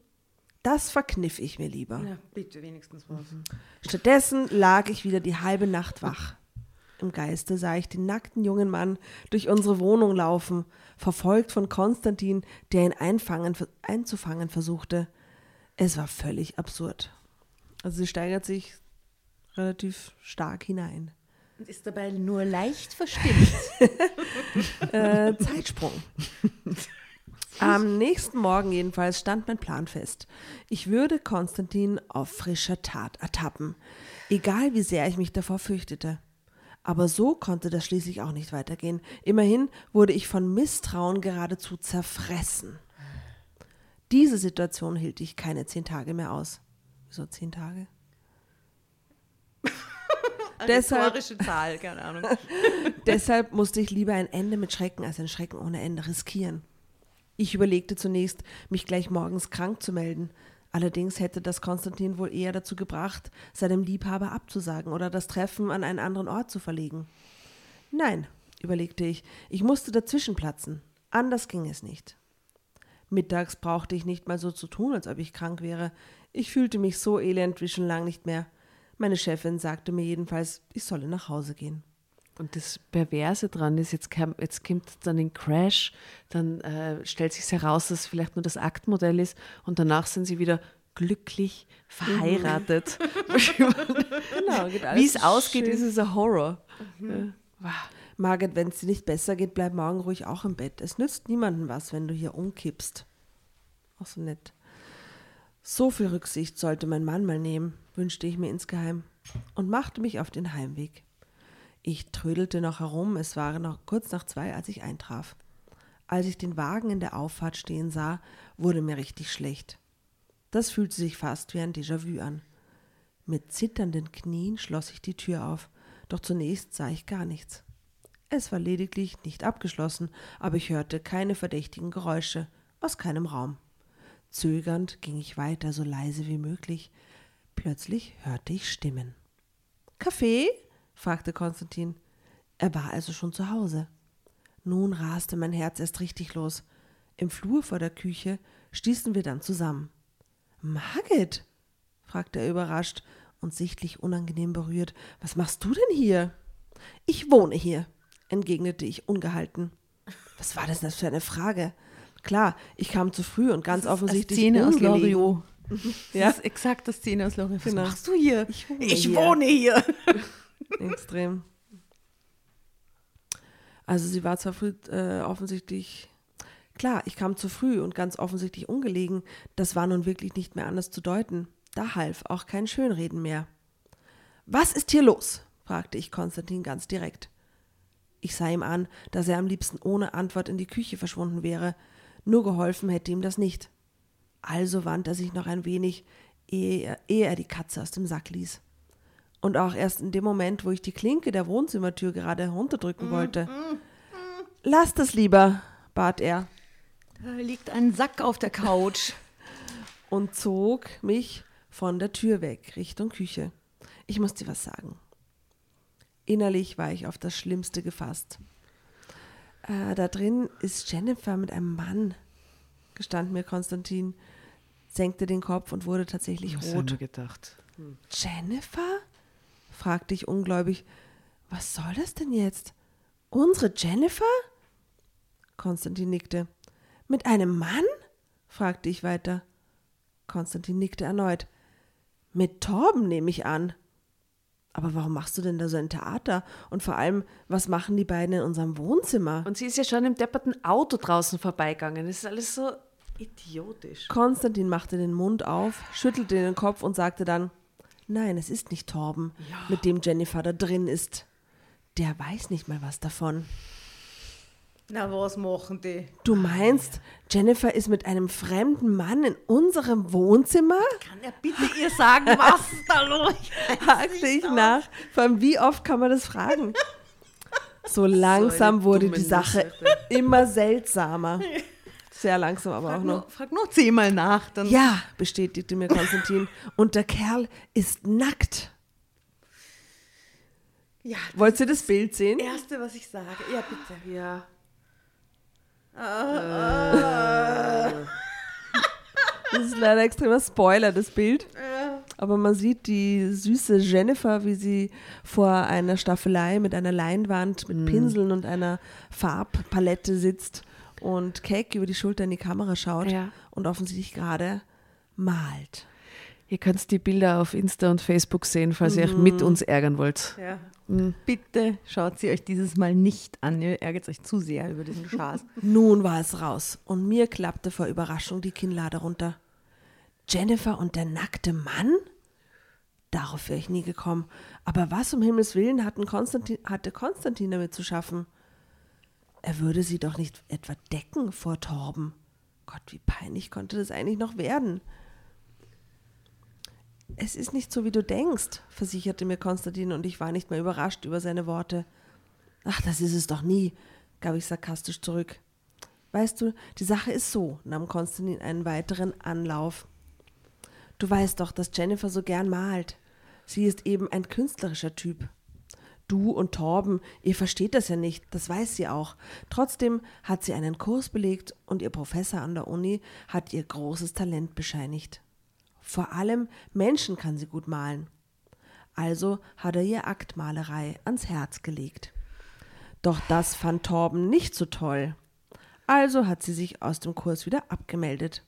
Das verkniff ich mir lieber.
ja, bitte wenigstens was.
Stattdessen lag ich wieder die halbe Nacht wach. Im Geiste sah ich den nackten jungen Mann durch unsere Wohnung laufen, verfolgt von Konstantin, der ihn einfangen, einzufangen versuchte. Es war völlig absurd. Also sie steigert sich relativ stark hinein.
Ist dabei nur leicht verstimmt.
Äh, Zeitsprung. Am nächsten Morgen jedenfalls stand mein Plan fest. Ich würde Konstantin auf frischer Tat ertappen, egal wie sehr ich mich davor fürchtete. Aber so konnte das schließlich auch nicht weitergehen. Immerhin wurde ich von Misstrauen geradezu zerfressen. Diese Situation hielt ich keine zehn Tage mehr aus. Wieso zehn Tage? Deshalb-
Rhetorische Zahl, keine Ahnung.
Deshalb musste ich lieber ein Ende mit Schrecken als ein Schrecken ohne Ende riskieren. Ich überlegte zunächst, mich gleich morgens krank zu melden. Allerdings hätte das Konstantin wohl eher dazu gebracht, seinem Liebhaber abzusagen oder das Treffen an einen anderen Ort zu verlegen. Nein, überlegte ich, ich musste dazwischen platzen. Anders ging es nicht. Mittags brauchte ich nicht mal so zu tun, als ob ich krank wäre. Ich fühlte mich so elend wie schon lang nicht mehr. Meine Chefin sagte mir jedenfalls, ich solle nach Hause gehen.
Und das Perverse dran ist, jetzt, kam, jetzt kommt dann ein Crash, dann äh, stellt sich heraus, dass es vielleicht nur das Aktmodell ist und danach sind sie wieder glücklich verheiratet.
Genau, geht alles
Wie es ausgeht,
schön.
ist es ein Horror. Ja. Wow.
Margaret, wenn es dir nicht besser geht, bleib morgen ruhig auch im Bett. Es nützt niemandem was, wenn du hier umkippst. Auch so nett. So viel Rücksicht sollte mein Mann mal nehmen, wünschte ich mir insgeheim und machte mich auf den Heimweg. Ich trödelte noch herum, es war noch kurz nach zwei, als ich eintraf. Als ich den Wagen in der Auffahrt stehen sah, wurde mir richtig schlecht. Das fühlte sich fast wie ein Déjà-vu an. Mit zitternden Knien schloss ich die Tür auf, doch zunächst sah ich gar nichts. Es war lediglich nicht abgeschlossen, aber ich hörte keine verdächtigen Geräusche aus keinem Raum. Zögernd ging ich weiter, so leise wie möglich. Plötzlich hörte ich Stimmen. Kaffee? fragte Konstantin. Er war also schon zu Hause. Nun raste mein Herz erst richtig los. Im Flur vor der Küche stießen wir dann zusammen. Margit? fragte er überrascht und sichtlich unangenehm berührt. Was machst du denn hier? Ich wohne hier, entgegnete ich ungehalten. Was war das denn für eine Frage? Klar, ich kam zu früh und ganz offensichtlich
Szene aus. Loriot.
Ja.
Das ist exakt das Szene aus Loriot. Was
Genau.
machst du hier?
Ich wohne
ich
hier.
wohne hier.
Extrem. Also sie war zwar früh äh, offensichtlich, klar, ich kam zu früh und ganz offensichtlich ungelegen, das war nun wirklich nicht mehr anders zu deuten. Da half auch kein Schönreden mehr. Was ist hier los? fragte ich Konstantin ganz direkt. Ich sah ihm an, dass er am liebsten ohne Antwort in die Küche verschwunden wäre. Nur geholfen hätte ihm das nicht. Also wandte er sich noch ein wenig, ehe er, ehe er die Katze aus dem Sack ließ. Und auch erst in dem Moment, wo ich die Klinke der Wohnzimmertür gerade herunterdrücken wollte. Lass das lieber, bat er
Da liegt ein Sack auf der Couch.
und zog mich von der Tür weg, Richtung Küche. Ich muss dir was sagen. Innerlich war ich auf das Schlimmste gefasst. Äh, da drin ist Jennifer mit einem Mann, gestand mir Konstantin, senkte den Kopf und wurde tatsächlich
Was haben
rot.
wir gedacht?
Jennifer? fragte ich ungläubig. Was soll das denn jetzt? Unsere Jennifer? Konstantin nickte. Mit einem Mann? fragte ich weiter. Konstantin nickte erneut. Mit Torben nehme ich an. Aber warum machst du denn da so ein Theater? Und vor allem, was machen die beiden in unserem Wohnzimmer?
Und sie ist ja schon im depperten Auto draußen vorbeigegangen. Das ist alles so idiotisch.
Konstantin machte den Mund auf, schüttelte den Kopf und sagte dann, nein, es ist nicht Torben, mit dem Jennifer da drin ist. Der weiß nicht mal was davon.
Na, was machen die?
Du meinst, Jennifer ist mit einem fremden Mann in unserem Wohnzimmer?
Kann er bitte ihr sagen, was ist da los?
hakte ich nach. Vor allem, wie oft kann man das fragen? So langsam
eine
wurde die Sache
Nussette.
immer seltsamer. Sehr langsam aber auch
Frag
noch.
nur, frag nur zehnmal nach. Dann
Ja, bestätigte mir Konstantin. Und der Kerl ist nackt.
ja
Wollt ihr das Bild sehen?
das Erste, was ich sage. Ja, bitte.
Ja.
Das ist leider extremer Spoiler, das Bild. Aber man sieht die süße Jennifer, wie sie vor einer Staffelei mit einer Leinwand, mit Pinseln und einer Farbpalette sitzt und keck über die Schulter in die Kamera schaut
Ja.
und offensichtlich gerade malt.
Ihr könnt die Bilder auf Insta und Facebook sehen, falls ihr euch mit uns ärgern wollt.
Ja. Bitte schaut sie euch dieses Mal nicht an. Ihr ärgert euch zu sehr über diesen Schaß.
Nun war es raus und mir klappte vor Überraschung die Kinnlade runter. Jennifer und der nackte Mann? Darauf wäre ich nie gekommen. Aber was um Himmels Willen hatten Konstantin, hatte Konstantin damit zu schaffen? Er würde sie doch nicht etwa decken vor Torben. Gott, wie peinlich konnte das eigentlich noch werden? Es ist nicht so, wie du denkst, versicherte mir Konstantin und ich war nicht mehr überrascht über seine Worte. Ach, das ist es doch nie, gab ich sarkastisch zurück. Weißt du, die Sache ist so, nahm Konstantin einen weiteren Anlauf. Du weißt doch, dass Jennifer so gern malt. Sie ist eben ein künstlerischer Typ. Du und Torben, ihr versteht das ja nicht, das weiß sie auch. Trotzdem hat sie einen Kurs belegt und ihr Professor an der Uni hat ihr großes Talent bescheinigt. Vor allem Menschen kann sie gut malen. Also hat er ihr Aktmalerei ans Herz gelegt. Doch das fand Torben nicht so toll. Also hat sie sich aus dem Kurs wieder abgemeldet.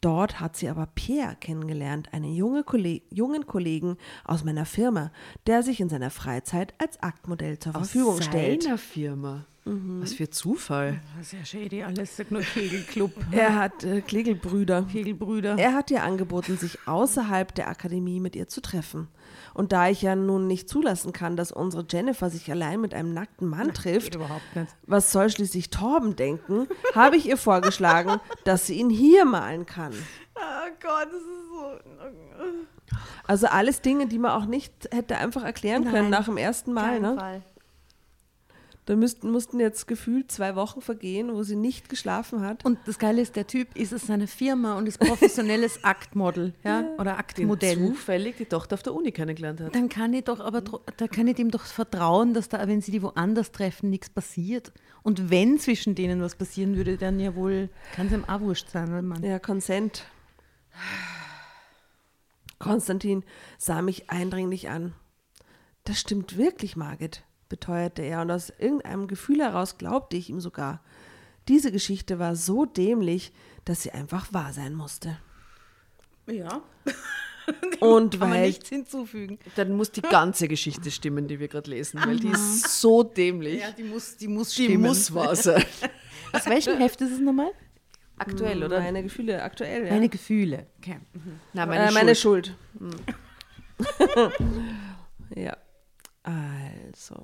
Dort hat sie aber Pierre kennengelernt, einen junge Kolleg jungen Kollegen aus meiner Firma, der sich in seiner Freizeit als Aktmodell zur Verfügung
Aus
stellt.
seiner Firma. Was für Zufall.
Das ist ja shady, alles nur Kegelclub.
Er hat äh, Klegelbrüder.
Kegelbrüder.
Er hat ihr angeboten, sich außerhalb der Akademie mit ihr zu treffen. Und da ich ja nun nicht zulassen kann, dass unsere Jennifer sich allein mit einem nackten Mann trifft,
überhaupt nicht.
was soll schließlich Torben denken, habe ich ihr vorgeschlagen, dass sie ihn hier malen kann.
Oh Gott, das ist so.
Also alles Dinge, die man auch nicht hätte einfach erklären können
Nein,
nach dem ersten Mal. Ne?
Fall.
Da müssten, mussten jetzt gefühlt zwei Wochen vergehen, wo sie nicht geschlafen hat.
Und das Geile ist, der Typ ist es seine Firma und ist professionelles Aktmodel, ja, oder
Den
Aktmodell.
zufällig die Tochter auf der Uni kennengelernt hat.
Dann kann ich doch aber, da kann ich dem doch vertrauen, dass da, wenn sie die woanders treffen, nichts passiert. Und wenn zwischen denen was passieren würde, dann ja wohl, kann es ihm auch wurscht sein, weil man.
Ja, Consent. Konstantin sah mich eindringlich an. Das stimmt wirklich, Margit, beteuerte er, und aus irgendeinem Gefühl heraus glaubte ich ihm sogar. Diese Geschichte war so dämlich, dass sie einfach wahr sein musste.
Ja.
Und
Kann man
weil
nichts hinzufügen.
Dann muss die ganze Geschichte stimmen, die wir gerade lesen, weil die ist so dämlich.
Ja, die muss, die muss
die
stimmen.
muss wahr sein.
Aus welchem Heft ist es nochmal?
Aktuell, oder?
meine Gefühle aktuell, ja.
Meine Gefühle. Okay.
Nein,
meine, äh, meine
Schuld.
Schuld. ja. Also.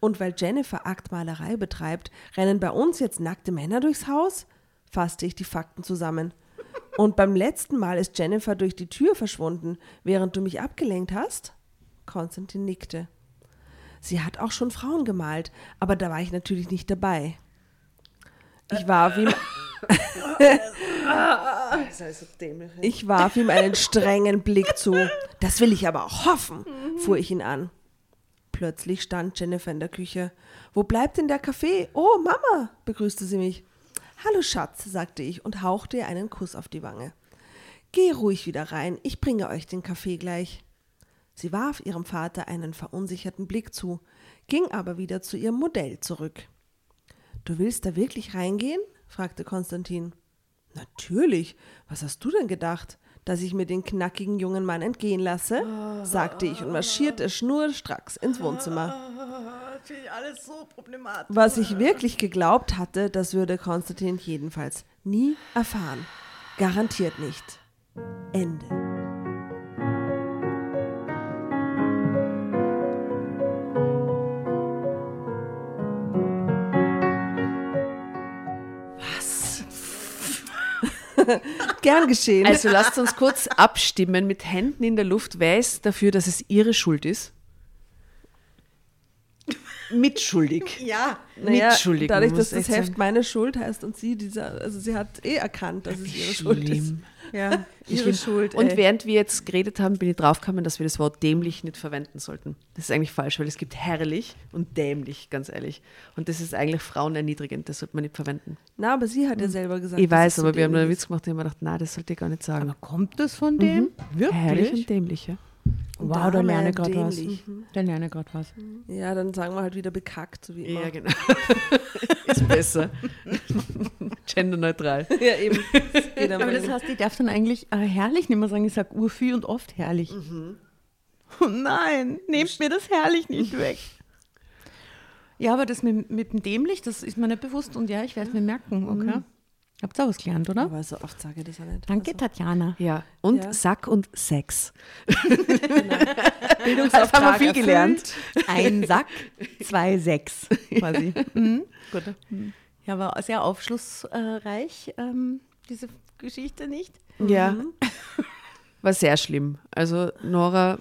Und weil Jennifer Aktmalerei betreibt, rennen bei uns jetzt nackte Männer durchs Haus? Fasste ich die Fakten zusammen. Und beim letzten Mal ist Jennifer durch die Tür verschwunden, während du mich abgelenkt hast? Konstantin nickte. Sie hat auch schon Frauen gemalt, aber da war ich natürlich nicht dabei. Ich warf ihm, ich warf ihm einen strengen Blick zu. Das will ich aber auch hoffen, fuhr ich ihn an. Plötzlich stand Jennifer in der Küche. Wo bleibt denn der Kaffee? Oh, Mama, begrüßte sie mich. Hallo Schatz, sagte ich und hauchte ihr einen Kuss auf die Wange. Geh ruhig wieder rein, ich bringe euch den Kaffee gleich. Sie warf ihrem Vater einen verunsicherten Blick zu, ging aber wieder zu ihrem Modell zurück. Du willst da wirklich reingehen? Fragte Konstantin. Natürlich. Was hast du denn gedacht? dass ich mir den knackigen jungen Mann entgehen lasse, sagte ich und marschierte schnurstracks ins Wohnzimmer.
Alles so problematisch.
Was ich wirklich geglaubt hatte, das würde Konstantin jedenfalls nie erfahren. Garantiert nicht. Ende. Gern geschehen.
Also lasst uns kurz abstimmen mit Händen in der Luft. Wer ist dafür, dass es ihre Schuld ist? Mitschuldig.
Ja.
naja,
mitschuldig,
dadurch, dass das Heft
sagen.
meine Schuld heißt und sie dieser, also sie hat eh erkannt, dass es ihre Schuld ist.
Ja, ihre Schuld.
Und
ey.
während wir jetzt geredet haben, bin ich draufgekommen, dass wir das Wort dämlich nicht verwenden sollten. Das ist eigentlich falsch, weil es gibt herrlich und dämlich, ganz ehrlich. Und das ist eigentlich frauenerniedrigend, das sollte man nicht verwenden.
Na, aber sie hat ja selber gesagt.
Ich weiß,
so
aber wir haben nur einen Witz gemacht und ich habe mir gedacht, na, das sollte ich gar nicht sagen.
Aber kommt das von dem?
Herrlich
Wirklich?
und dämlich, ja.
Wow, da lerne ich gerade was.
dämlich.
Da lerne ich gerade was.
ist. Ja, dann sagen wir halt wieder bekackt, so wie immer.
Ja, genau. ist besser. Genderneutral.
Ja, eben. Das
Aber das heißt, ich darf dann eigentlich äh, herrlich nicht mehr sagen, ich sage urviel und oft herrlich. Oh nein, nehmt mir das herrlich nicht weg. Ja, aber das mit, mit dem dämlich, das ist mir nicht bewusst und ja, ich werde es mir merken, okay? Habt ihr auch was gelernt, oder?
aber so oft sage ich das auch nicht.
Danke,
Also,
Tatjana.
Ja, und
Ja.
Sack und Sex.
Bildungsauftrag
Das haben wir viel
erfüllt.
gelernt.
Ein Sack, zwei Sechs, quasi. Mhm. Gut. Ja, war sehr aufschlussreich, ähm, diese Geschichte nicht?
Ja. War sehr schlimm. Also, Nora,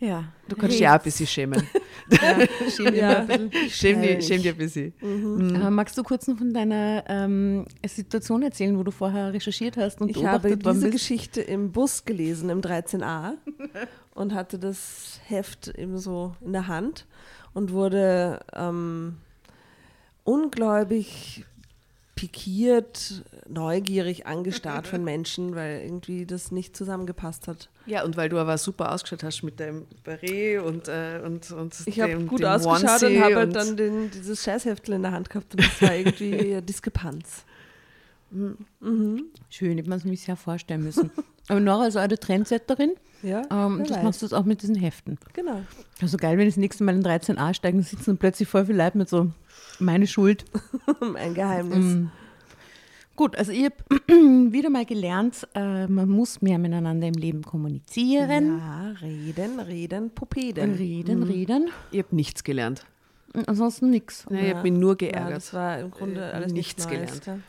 Ja.
du kannst dich auch ein bisschen schämen.
Ja, schäm
Ja.
ein bisschen.
Schäm, dich, schäm dich ein bisschen.
Aber magst du kurz noch von deiner ähm, Situation erzählen, wo du vorher recherchiert hast und
Ich habe diese
bist?
Geschichte im Bus gelesen, im 13a, und hatte das Heft eben so in der Hand und wurde ähm, ungläubig pikiert, neugierig angestarrt von Menschen, weil irgendwie das nicht zusammengepasst hat.
Ja, und weil du aber super ausgeschaut hast mit deinem Barret und, äh, und, und
Ich habe gut
dem
ausgeschaut
Onesie
und habe halt dann den, dieses Scheißheftel in der Hand gehabt und das war irgendwie eine Diskrepanz.
Schön, ich habe es mir sehr vorstellen müssen. Aber Nora ist eine Trendsetterin.
Ja,
Ähm, das
weiß.
machst du jetzt auch mit diesen Heften.
Genau.
Also geil, wenn ich das nächste Mal in 13a steigen und sitzen und plötzlich voll viel Leute mit so, meine Schuld.
Ein Geheimnis.
Gut, also ich habe wieder mal gelernt, äh, man muss mehr miteinander im Leben kommunizieren.
Ja, reden, reden, Pupeden.
Reden, reden.
Ich habe nichts gelernt.
Ansonsten nichts.
Nee, ich habe mich nur
Ja,
geärgert.
das war im Grunde
Äh,
alles
nichts
nichts
gelernt.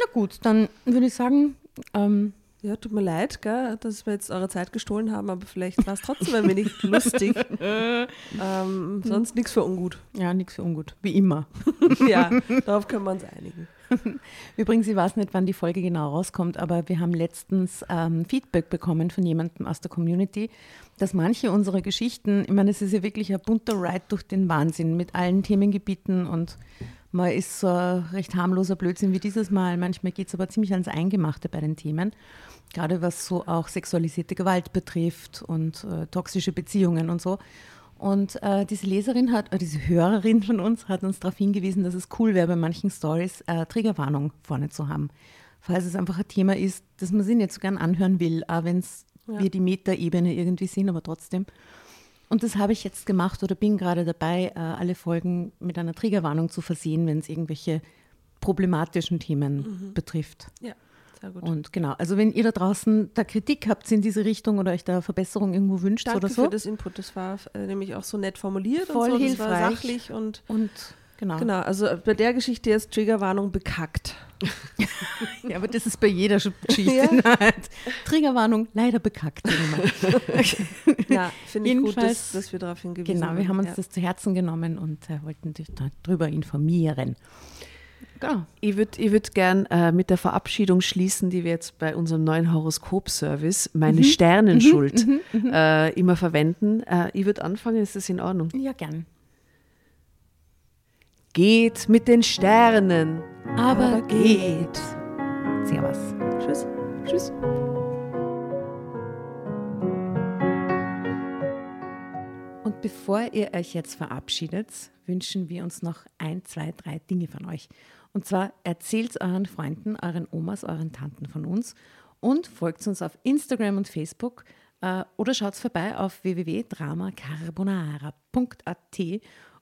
Na gut, dann würde ich sagen, ähm,
Ja, tut mir leid, gell, dass wir jetzt eure Zeit gestohlen haben, aber vielleicht war es trotzdem ein wenig lustig. ähm, sonst nichts für ungut.
ja, nichts für ungut, wie immer.
ja, darauf können wir uns einigen.
Übrigens, ich weiß nicht, wann die Folge genau rauskommt, aber wir haben letztens ähm, Feedback bekommen von jemandem aus der Community, dass manche unserer Geschichten, ich meine, es ist ja wirklich ein bunter Ride durch den Wahnsinn mit allen Themengebieten und mal ist so ein recht harmloser Blödsinn wie dieses Mal. Manchmal geht es aber ziemlich ans Eingemachte bei den Themen, gerade was so auch sexualisierte Gewalt betrifft und äh, toxische Beziehungen und so. Und äh, diese Leserin hat, äh, diese Hörerin von uns hat uns darauf hingewiesen, dass es cool wäre, bei manchen Stories äh, Triggerwarnung vorne zu haben. Falls es einfach ein Thema ist, das man sich nicht so gern anhören will, auch wenn es wir die Metaebene irgendwie sind, aber trotzdem. Und das habe ich jetzt gemacht oder bin gerade dabei, äh, alle Folgen mit einer Triggerwarnung zu versehen, wenn es irgendwelche problematischen Themen betrifft.
Ja, sehr gut.
Und genau, also wenn ihr da draußen da Kritik habt in diese Richtung oder euch da Verbesserung irgendwo wünscht
Danke
oder so.
für das Input. Das war äh, nämlich auch so nett formuliert
Voll
und so.
Hilfreich.
sachlich und
Und genau.
genau. Also bei der Geschichte ist Triggerwarnung bekackt.
Ja, aber das ist bei jeder Sch- Geschichte.
Ja.
Triggerwarnung, leider bekackt.
Ja, finde ich gut, dass, dass wir darauf hingewiesen
genau, wir haben uns
ja.
das zu Herzen genommen und äh, wollten dich darüber informieren. Genau.
Ich würde ich würd gern äh, mit der Verabschiedung schließen, die wir jetzt bei unserem neuen Horoskop-Service, meine Sternenschuld, äh, immer verwenden. Äh, ich würde anfangen, ist das in Ordnung?
Ja, gern.
Geht mit den Sternen.
Aber geht. Servus.
Tschüss.
Tschüss.
Und bevor ihr euch jetzt verabschiedet, wünschen wir uns noch ein, zwei, drei Dinge von euch. Und zwar erzählt euren Freunden, euren Omas, euren Tanten von uns und folgt uns auf Instagram und Facebook äh, oder schaut vorbei auf www.dramacarbonara.at,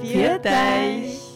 Viert euch!